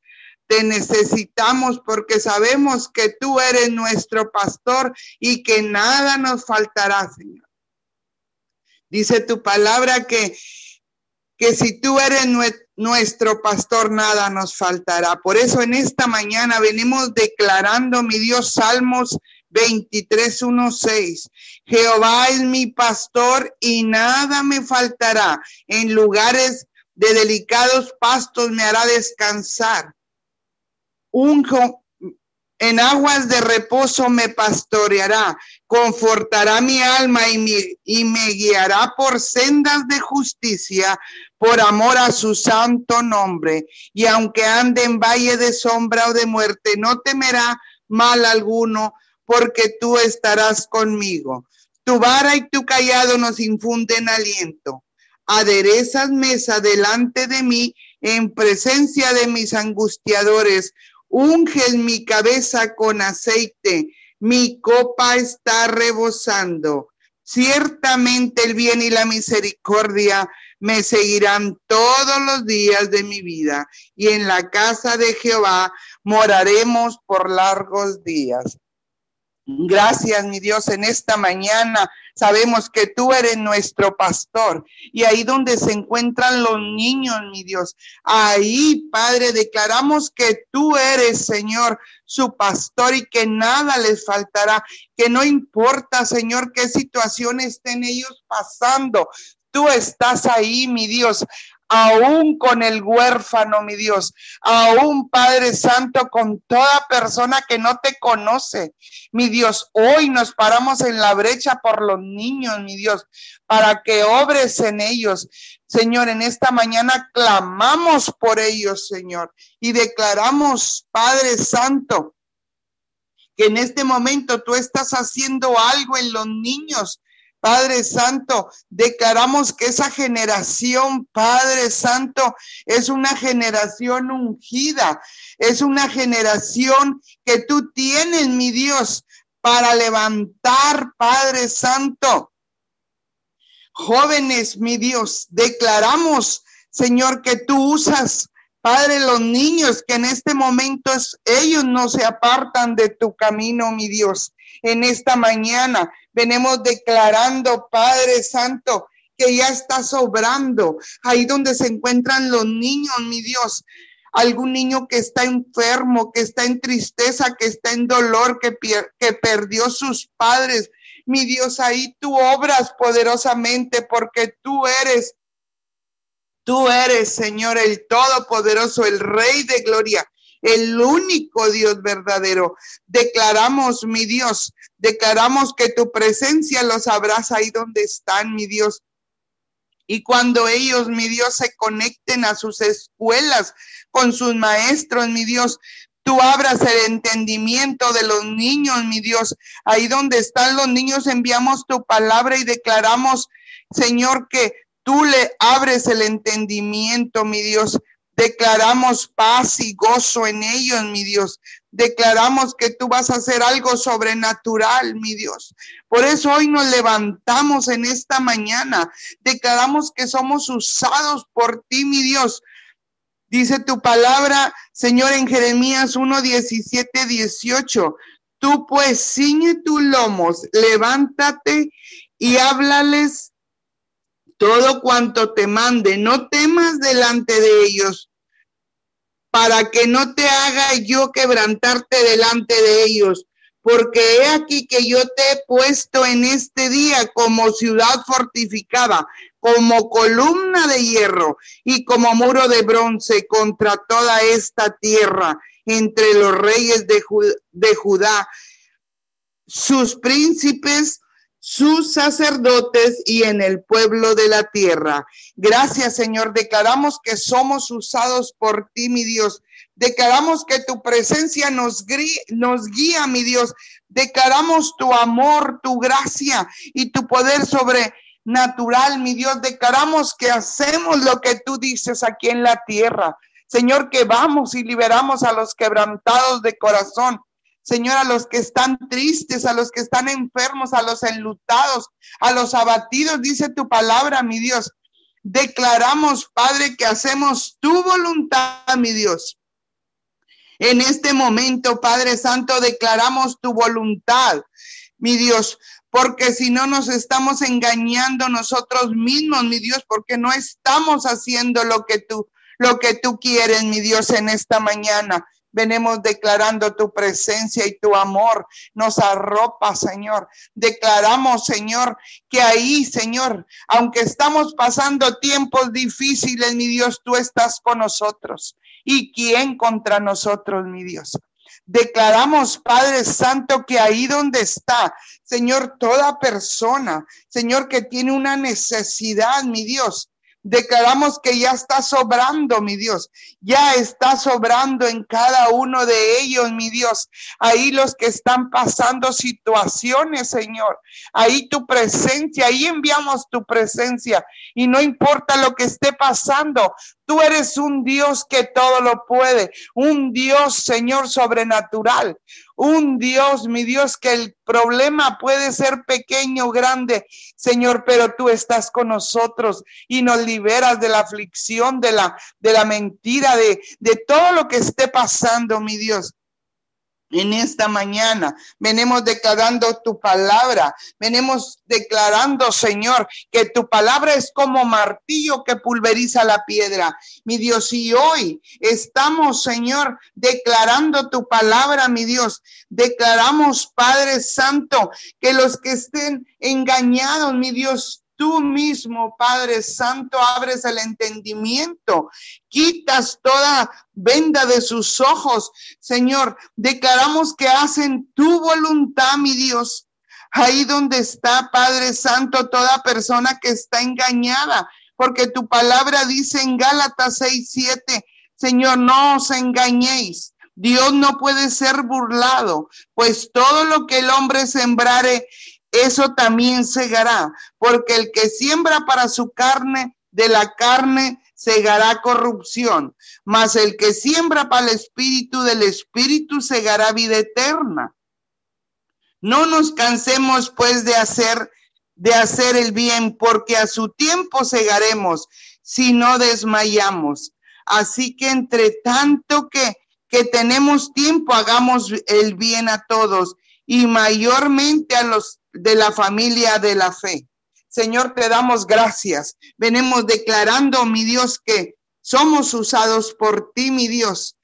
Te necesitamos porque sabemos que tú eres nuestro pastor y que nada nos faltará, Señor. Dice tu palabra que, que si tú eres nuestro pastor, nada nos faltará. Por eso en esta mañana venimos declarando, mi Dios, Salmos 23, 1, 6. Jehová es mi pastor y nada me faltará. En lugares de delicados pastos me hará descansar. Unjo, en aguas de reposo me pastoreará, confortará mi alma y, y me guiará por sendas de justicia por amor a su santo nombre. Y aunque ande en valle de sombra o de muerte, no temerá mal alguno, porque tú estarás conmigo. Tu vara y tu callado nos infunden aliento. Aderezas mesa delante de mí en presencia de mis angustiadores. Unges mi cabeza con aceite. Mi copa está rebosando. Ciertamente el bien y la misericordia me seguirán todos los días de mi vida y en la casa de Jehová moraremos por largos días. Gracias, mi Dios, en esta mañana sabemos que tú eres nuestro pastor y ahí donde se encuentran los niños, mi Dios, ahí, Padre, declaramos que tú eres, Señor, su pastor y que nada les faltará, que no importa, Señor, qué situación estén ellos pasando. Tú estás ahí, mi Dios, aún con el huérfano, mi Dios, aún Padre Santo, con toda persona que no te conoce. Mi Dios, hoy nos paramos en la brecha por los niños, mi Dios, para que obres en ellos. Señor, en esta mañana clamamos por ellos, Señor, y declaramos, Padre Santo, que en este momento tú estás haciendo algo en los niños, Padre Santo, declaramos que esa generación, Padre Santo, es una generación ungida, es una generación que tú tienes, mi Dios, para levantar, Padre Santo. Jóvenes, mi Dios, declaramos, Señor, que tú usas, Padre, los niños que en este momento ellos no se apartan de tu camino, mi Dios. En esta mañana venimos declarando, Padre Santo, que ya está sobrando. Ahí donde se encuentran los niños, mi Dios. Algún niño que está enfermo, que está en tristeza, que está en dolor, que, que perdió sus padres. Mi Dios, ahí tú obras poderosamente porque tú eres Tú eres, Señor, el Todopoderoso, el Rey de Gloria el único Dios verdadero. Declaramos, mi Dios, declaramos que tu presencia los abraza ahí donde están, mi Dios. Y cuando ellos, mi Dios, se conecten a sus escuelas con sus maestros, mi Dios, tú abras el entendimiento de los niños, mi Dios. Ahí donde están los niños, enviamos tu palabra y declaramos, Señor, que tú le abres el entendimiento, mi Dios. Declaramos paz y gozo en ellos, mi Dios. Declaramos que tú vas a hacer algo sobrenatural, mi Dios. Por eso hoy nos levantamos en esta mañana. Declaramos que somos usados por ti, mi Dios. Dice tu palabra, Señor, en Jeremías 1, 17, 18. Tú pues ciñe tus lomos, levántate y háblales todo cuanto te mande, no temas delante de ellos, para que no te haga yo quebrantarte delante de ellos, porque he aquí que yo te he puesto en este día como ciudad fortificada, como columna de hierro y como muro de bronce contra toda esta tierra entre los reyes de, Judá. Sus príncipes sus sacerdotes y en el pueblo de la tierra. Gracias, Señor. Declaramos que somos usados por ti, mi Dios. Declaramos que tu presencia nos, guía, mi Dios. Declaramos tu amor, tu gracia y tu poder sobrenatural, mi Dios. Declaramos que hacemos lo que tú dices aquí en la tierra. Señor, que vamos y liberamos a los quebrantados de corazón Señor, a los que están tristes, a los que están enfermos, a los enlutados, a los abatidos, dice tu palabra, mi Dios. Declaramos, Padre, que hacemos tu voluntad, mi Dios. En este momento, Padre Santo, declaramos tu voluntad, mi Dios, porque si no nos estamos engañando nosotros mismos, mi Dios, porque no estamos haciendo lo que tú lo que tú quieres, mi Dios, en esta mañana. Venimos declarando tu presencia y tu amor. Nos arropa, Señor. Declaramos, Señor, que ahí, Señor, aunque estamos pasando tiempos difíciles, mi Dios, tú estás con nosotros. ¿Y quién contra nosotros, mi Dios? Declaramos, Padre Santo, que ahí donde está, Señor, toda persona, Señor, que tiene una necesidad, mi Dios, Declaramos que ya está sobrando, mi Dios. Ya está sobrando en cada uno de ellos, mi Dios. Ahí los que están pasando situaciones, Señor. Ahí tu presencia, ahí enviamos tu presencia. Y no importa lo que esté pasando, tú eres un Dios que todo lo puede. Un Dios, Señor, sobrenatural un Dios, mi Dios, que el problema puede ser pequeño o grande, Señor, pero tú estás con nosotros y nos liberas de la aflicción, de la, de la mentira, de, de todo lo que esté pasando, mi Dios en esta mañana. Venimos declarando tu palabra. Venimos declarando, Señor, que tu palabra es como martillo que pulveriza la piedra. Mi Dios, y hoy estamos, Señor, declarando tu palabra, mi Dios. Declaramos, Padre Santo, que los que estén engañados, mi Dios, tú mismo, Padre Santo, abres el entendimiento, quitas toda venda de sus ojos, Señor. Declaramos que hacen tu voluntad, mi Dios. Ahí donde está, Padre Santo, toda persona que está engañada, porque tu palabra dice en Gálatas 6, 7, Señor, no os engañéis. Dios no puede ser burlado, pues todo lo que el hombre sembrare, eso también segará, porque el que siembra para su carne, de la carne segará corrupción, mas el que siembra para el espíritu, del espíritu segará vida eterna. No nos cansemos pues de hacer de hacer el bien, porque a su tiempo segaremos si no desmayamos. Así que entre tanto que, que tenemos tiempo, hagamos el bien a todos y mayormente a los de la familia de la fe. Señor, te damos gracias. Venimos declarando, mi Dios, que somos usados por ti, mi Dios.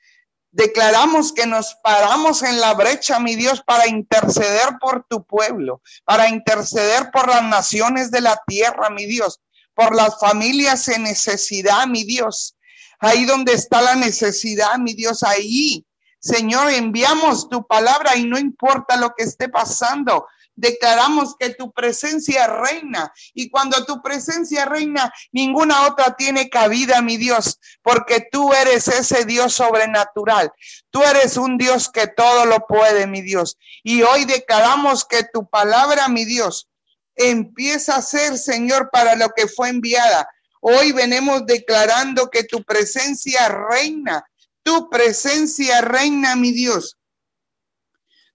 Declaramos que nos paramos en la brecha, mi Dios, para interceder por tu pueblo, para interceder por las naciones de la tierra, mi Dios, por las familias en necesidad, mi Dios. Ahí donde está la necesidad, mi Dios, ahí Señor, enviamos tu palabra y no importa lo que esté pasando, Declaramos que tu presencia reina y cuando tu presencia reina, ninguna otra tiene cabida, mi Dios, porque tú eres ese Dios sobrenatural. Tú eres un Dios que todo lo puede, mi Dios. Y hoy declaramos que tu palabra, mi Dios, empieza a ser, Señor, para lo que fue enviada. Hoy venimos declarando que tu presencia reina, tu presencia reina, mi Dios.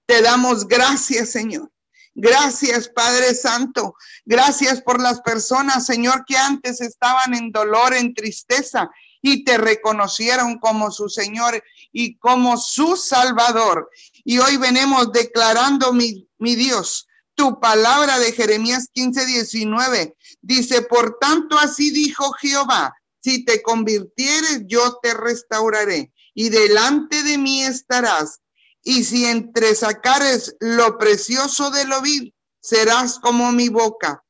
Te damos gracias, Señor. Gracias, Padre Santo. Gracias por las personas, Señor, que antes estaban en dolor, en tristeza y te reconocieron como su Señor y como su Salvador. Y hoy venimos declarando, mi, mi Dios, tu palabra de Jeremías 15, 19. Dice, por tanto, así dijo Jehová, si te convirtieres, yo te restauraré y delante de mí estarás. Y si entresacares lo precioso de lo vil, serás como mi boca.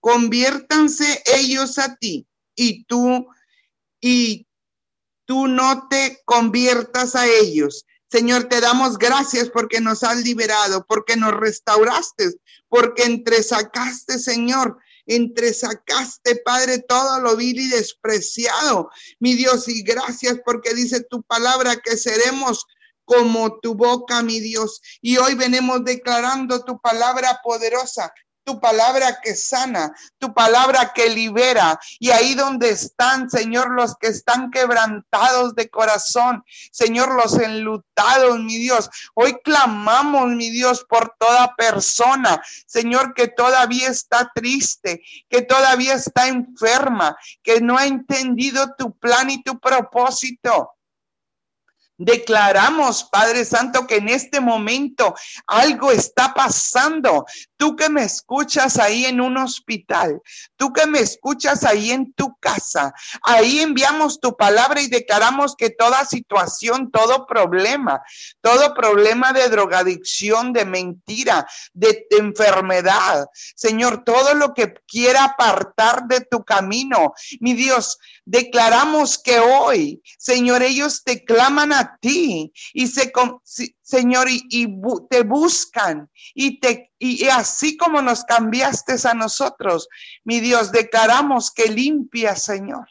conviértanse ellos a ti y tú y tú no te conviertas a ellos. Señor, te damos gracias porque nos has liberado, porque nos restauraste, porque entresacaste, Señor, entresacaste, Padre, todo lo vil y despreciado. Mi Dios, y gracias porque dice tu palabra que seremos como tu boca, mi Dios. Y hoy venimos declarando tu palabra poderosa, tu palabra que sana, tu palabra que libera. Y ahí donde están, Señor, los que están quebrantados de corazón, Señor, los enlutados, mi Dios. Hoy clamamos, mi Dios, por toda persona, Señor, que todavía está triste, que todavía está enferma, que no ha entendido tu plan y tu propósito. Declaramos, Padre Santo, que en este momento algo está pasando. Tú que me escuchas ahí en un hospital, tú que me escuchas ahí en tu casa, ahí enviamos tu palabra y declaramos que toda situación, todo problema, todo problema de drogadicción, de mentira, de, enfermedad, Señor, todo lo que quiera apartar de tu camino, mi Dios, declaramos que hoy, Señor, ellos te claman a ti. Y se, Señor, y, te buscan y te y así como nos cambiaste a nosotros, mi Dios, declaramos que limpia, Señor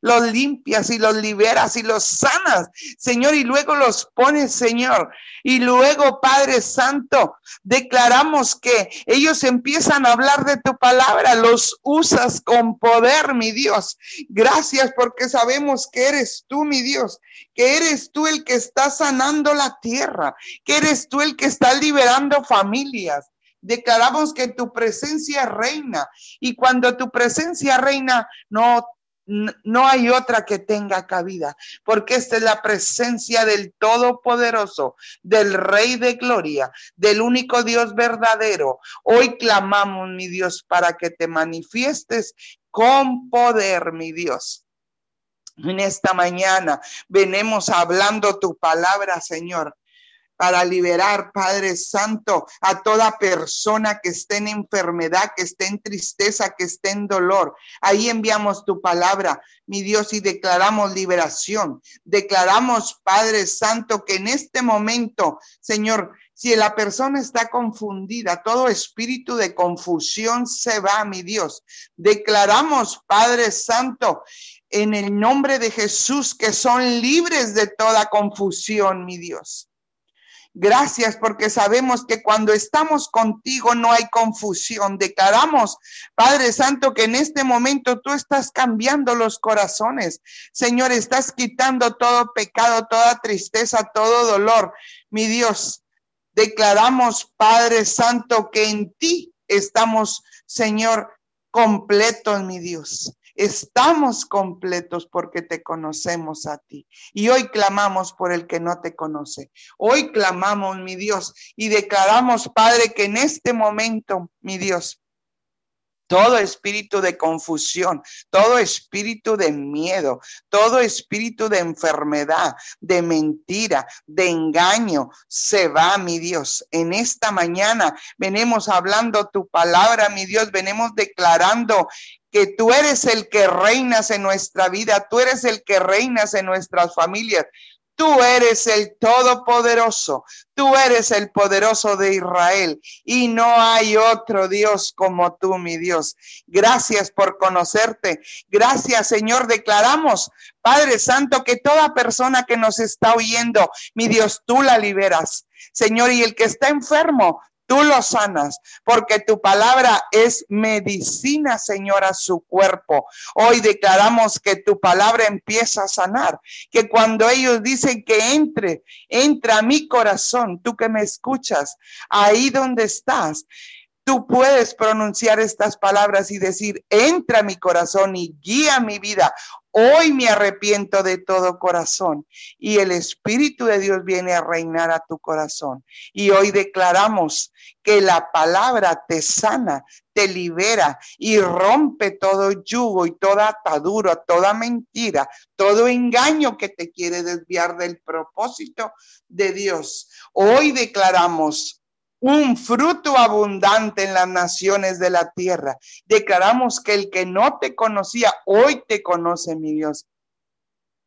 los limpias y los liberas y los sanas, Señor, y luego los pones, Señor. Y luego, Padre Santo, declaramos que ellos empiezan a hablar de tu palabra, los usas con poder, mi Dios. Gracias porque sabemos que eres tú, mi Dios, que eres tú el que está sanando la tierra, que eres tú el que está liberando familias, declaramos que tu presencia reina y cuando tu presencia reina no no hay otra que tenga cabida, porque esta es la presencia del Todopoderoso, del Rey de Gloria, del único Dios verdadero. Hoy clamamos, mi Dios, para que te manifiestes con poder, mi Dios. En esta mañana venimos hablando tu palabra, Señor para liberar, Padre Santo, a toda persona que esté en enfermedad, que esté en tristeza, que esté en dolor. Ahí enviamos tu palabra, mi Dios, y declaramos liberación. Declaramos, Padre Santo, que en este momento, Señor, si la persona está confundida, todo espíritu de confusión se va, mi Dios. Declaramos, Padre Santo, en el nombre de Jesús, que son libres de toda confusión, mi Dios. Gracias porque sabemos que cuando estamos contigo no hay confusión. Declaramos, Padre Santo, que en este momento tú estás cambiando los corazones. Señor, estás quitando todo pecado, toda tristeza, todo dolor. Mi Dios, declaramos, Padre Santo, que en ti estamos, Señor, completos, mi Dios. Estamos completos porque te conocemos a ti. Y hoy clamamos por el que no te conoce. Hoy clamamos, mi Dios, y declaramos, Padre, que en este momento, mi Dios, todo espíritu de confusión, todo espíritu de miedo, todo espíritu de enfermedad, de mentira, de engaño, se va, mi Dios. En esta mañana venimos hablando tu palabra, mi Dios, venimos declarando que tú eres el que reinas en nuestra vida, tú eres el que reinas en nuestras familias, Tú eres el Todopoderoso, tú eres el poderoso de Israel y no hay otro Dios como tú, mi Dios. Gracias por conocerte. Gracias, Señor. Declaramos, Padre Santo, que toda persona que nos está oyendo, mi Dios, tú la liberas. Señor, y el que está enfermo, tú lo sanas, porque tu palabra es medicina, Señor, a su cuerpo. Hoy declaramos que tu palabra empieza a sanar, que cuando ellos dicen que entre, entra a mi corazón, tú que me escuchas, ahí donde estás, Tú puedes pronunciar estas palabras y decir, entra a mi corazón y guía mi vida. Hoy me arrepiento de todo corazón y el Espíritu de Dios viene a reinar a tu corazón. Y hoy declaramos que la palabra te sana, te libera y rompe todo yugo y toda atadura, toda mentira, todo engaño que te quiere desviar del propósito de Dios. Hoy declaramos un fruto abundante en las naciones de la tierra. Declaramos que el que no te conocía, hoy te conoce, mi Dios.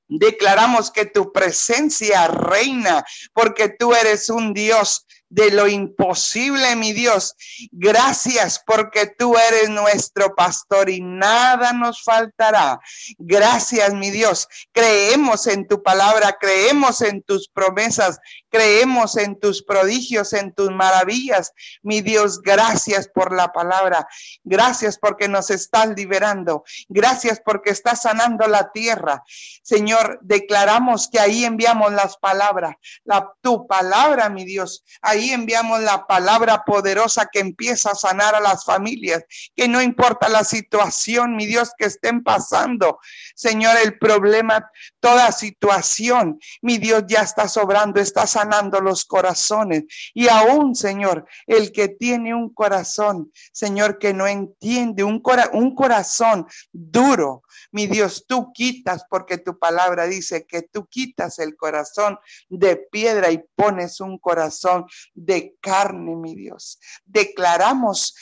Declaramos que tu presencia reina, porque tú eres un Dios de lo imposible, mi Dios. Gracias porque tú eres nuestro pastor y nada nos faltará. Gracias, mi Dios. Creemos en tu palabra, creemos en tus promesas, creemos en tus prodigios, en tus maravillas. Mi Dios, gracias por la palabra. Gracias porque nos estás liberando. Gracias porque estás sanando la tierra. Señor, declaramos que ahí enviamos las palabras, la, tu palabra, mi Dios. Ahí ahí enviamos la palabra poderosa que empieza a sanar a las familias, que no importa la situación, mi Dios, que estén pasando, Señor, el problema, toda situación, mi Dios ya está sobrando, está sanando los corazones. Y aún, Señor, el que tiene un corazón, Señor, que no entiende, un, un corazón duro, mi Dios, tú quitas, porque tu palabra dice que tú quitas el corazón de piedra y pones un corazón de carne, mi Dios. Declaramos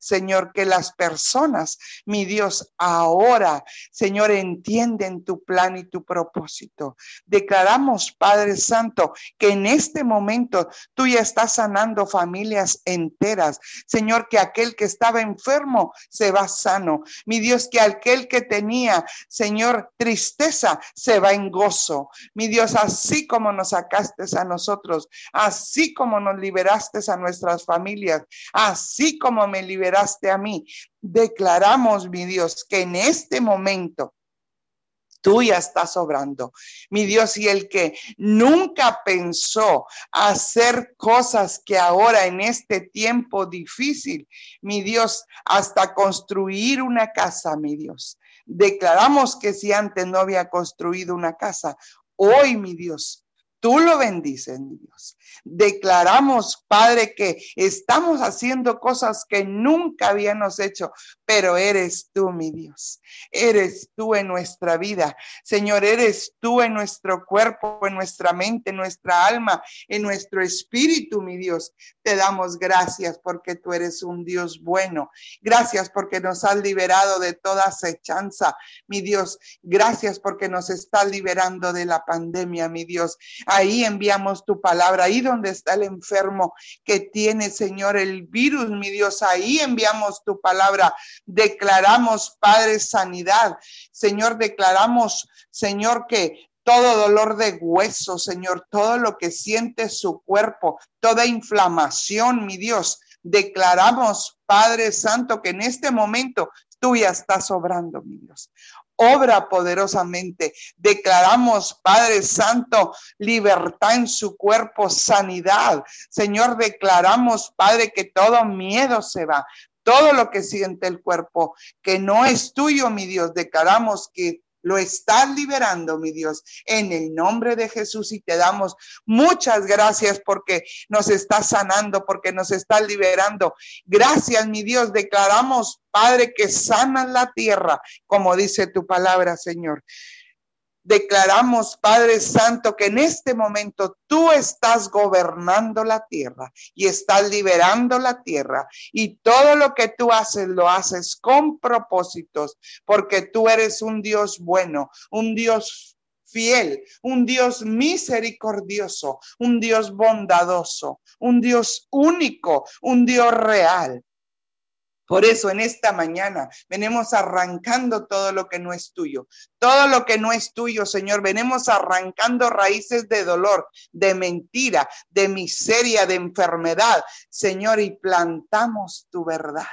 Señor, que las personas, mi Dios, ahora, Señor, entienden tu plan y tu propósito. Declaramos, Padre Santo, que en este momento tú ya estás sanando familias enteras. Señor, que aquel que estaba enfermo se va sano. Mi Dios, que aquel que tenía, Señor, tristeza se va en gozo. Mi Dios, así como nos sacaste a nosotros, así como nos liberaste a nuestras familias, así como me liberaste a mí. Declaramos, mi Dios, que en este momento tú ya estás obrando. Mi Dios, y el que nunca pensó hacer cosas que ahora en este tiempo difícil, mi Dios, hasta construir una casa, mi Dios. Declaramos que si antes no había construido una casa, hoy, mi Dios, tú lo bendices, mi Dios. Declaramos, Padre, que estamos haciendo cosas que nunca habíamos hecho, pero eres tú, mi Dios. Eres tú en nuestra vida. Señor, eres tú en nuestro cuerpo, en nuestra mente, en nuestra alma, en nuestro espíritu, mi Dios. Te damos gracias porque tú eres un Dios bueno. Gracias porque nos has liberado de toda acechanza, mi Dios. Gracias porque nos estás liberando de la pandemia, mi Dios. Ahí enviamos tu palabra, ahí donde está el enfermo que tiene, Señor, el virus, mi Dios. Ahí enviamos tu palabra Declaramos, Padre, sanidad. Señor, declaramos, Señor, que todo dolor de hueso, Señor, todo lo que siente su cuerpo, toda inflamación, mi Dios. Declaramos, Padre Santo, que en este momento tú ya estás obrando, mi Dios obra poderosamente. Declaramos, Padre Santo, libertad en su cuerpo, sanidad. Señor, declaramos, Padre, que todo miedo se va todo lo que siente el cuerpo, que no es tuyo, mi Dios, declaramos que lo estás liberando, mi Dios, en el nombre de Jesús y te damos muchas gracias porque nos estás sanando, porque nos estás liberando. Gracias, mi Dios, declaramos, Padre, que sanas la tierra, como dice tu palabra, Señor. Declaramos, Padre Santo, que en este momento tú estás gobernando la tierra y estás liberando la tierra. Y todo lo que tú haces, lo haces con propósitos, porque tú eres un Dios bueno, un Dios fiel, un Dios misericordioso, un Dios bondadoso, un Dios único, un Dios real. Por eso en esta mañana venimos arrancando todo lo que no es tuyo. Todo lo que no es tuyo, Señor. Venimos arrancando raíces de dolor, de mentira, de miseria, de enfermedad, Señor, y plantamos tu verdad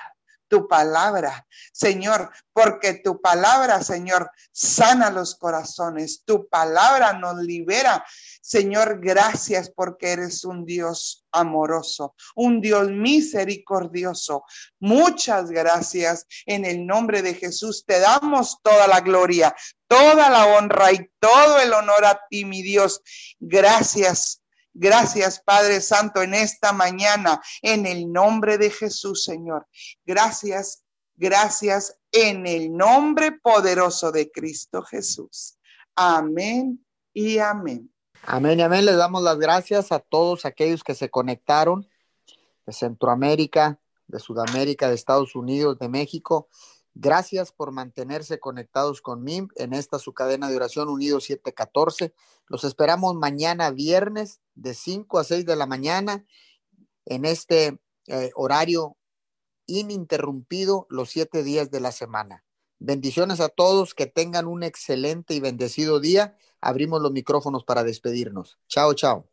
tu palabra, Señor, porque tu palabra, Señor, sana los corazones, tu palabra nos libera. Señor, gracias porque eres un Dios amoroso, un Dios misericordioso. Muchas gracias. En el nombre de Jesús te damos toda la gloria, toda la honra y todo el honor a ti, mi Dios. Gracias Gracias, Padre Santo, en esta mañana, en el nombre de Jesús, Señor. Gracias, gracias en el nombre poderoso de Cristo Jesús. Amén y amén. Amén y amén. Les damos las gracias a todos aquellos que se conectaron de Centroamérica, de Sudamérica, de Estados Unidos, de México Gracias por mantenerse conectados con MIM en esta su cadena de oración Unido 714. Los esperamos mañana viernes de 5 a 6 de la mañana en este eh, horario ininterrumpido los siete días de la semana. Bendiciones a todos, que tengan un excelente y bendecido día. Abrimos los micrófonos para despedirnos. Chao, chao.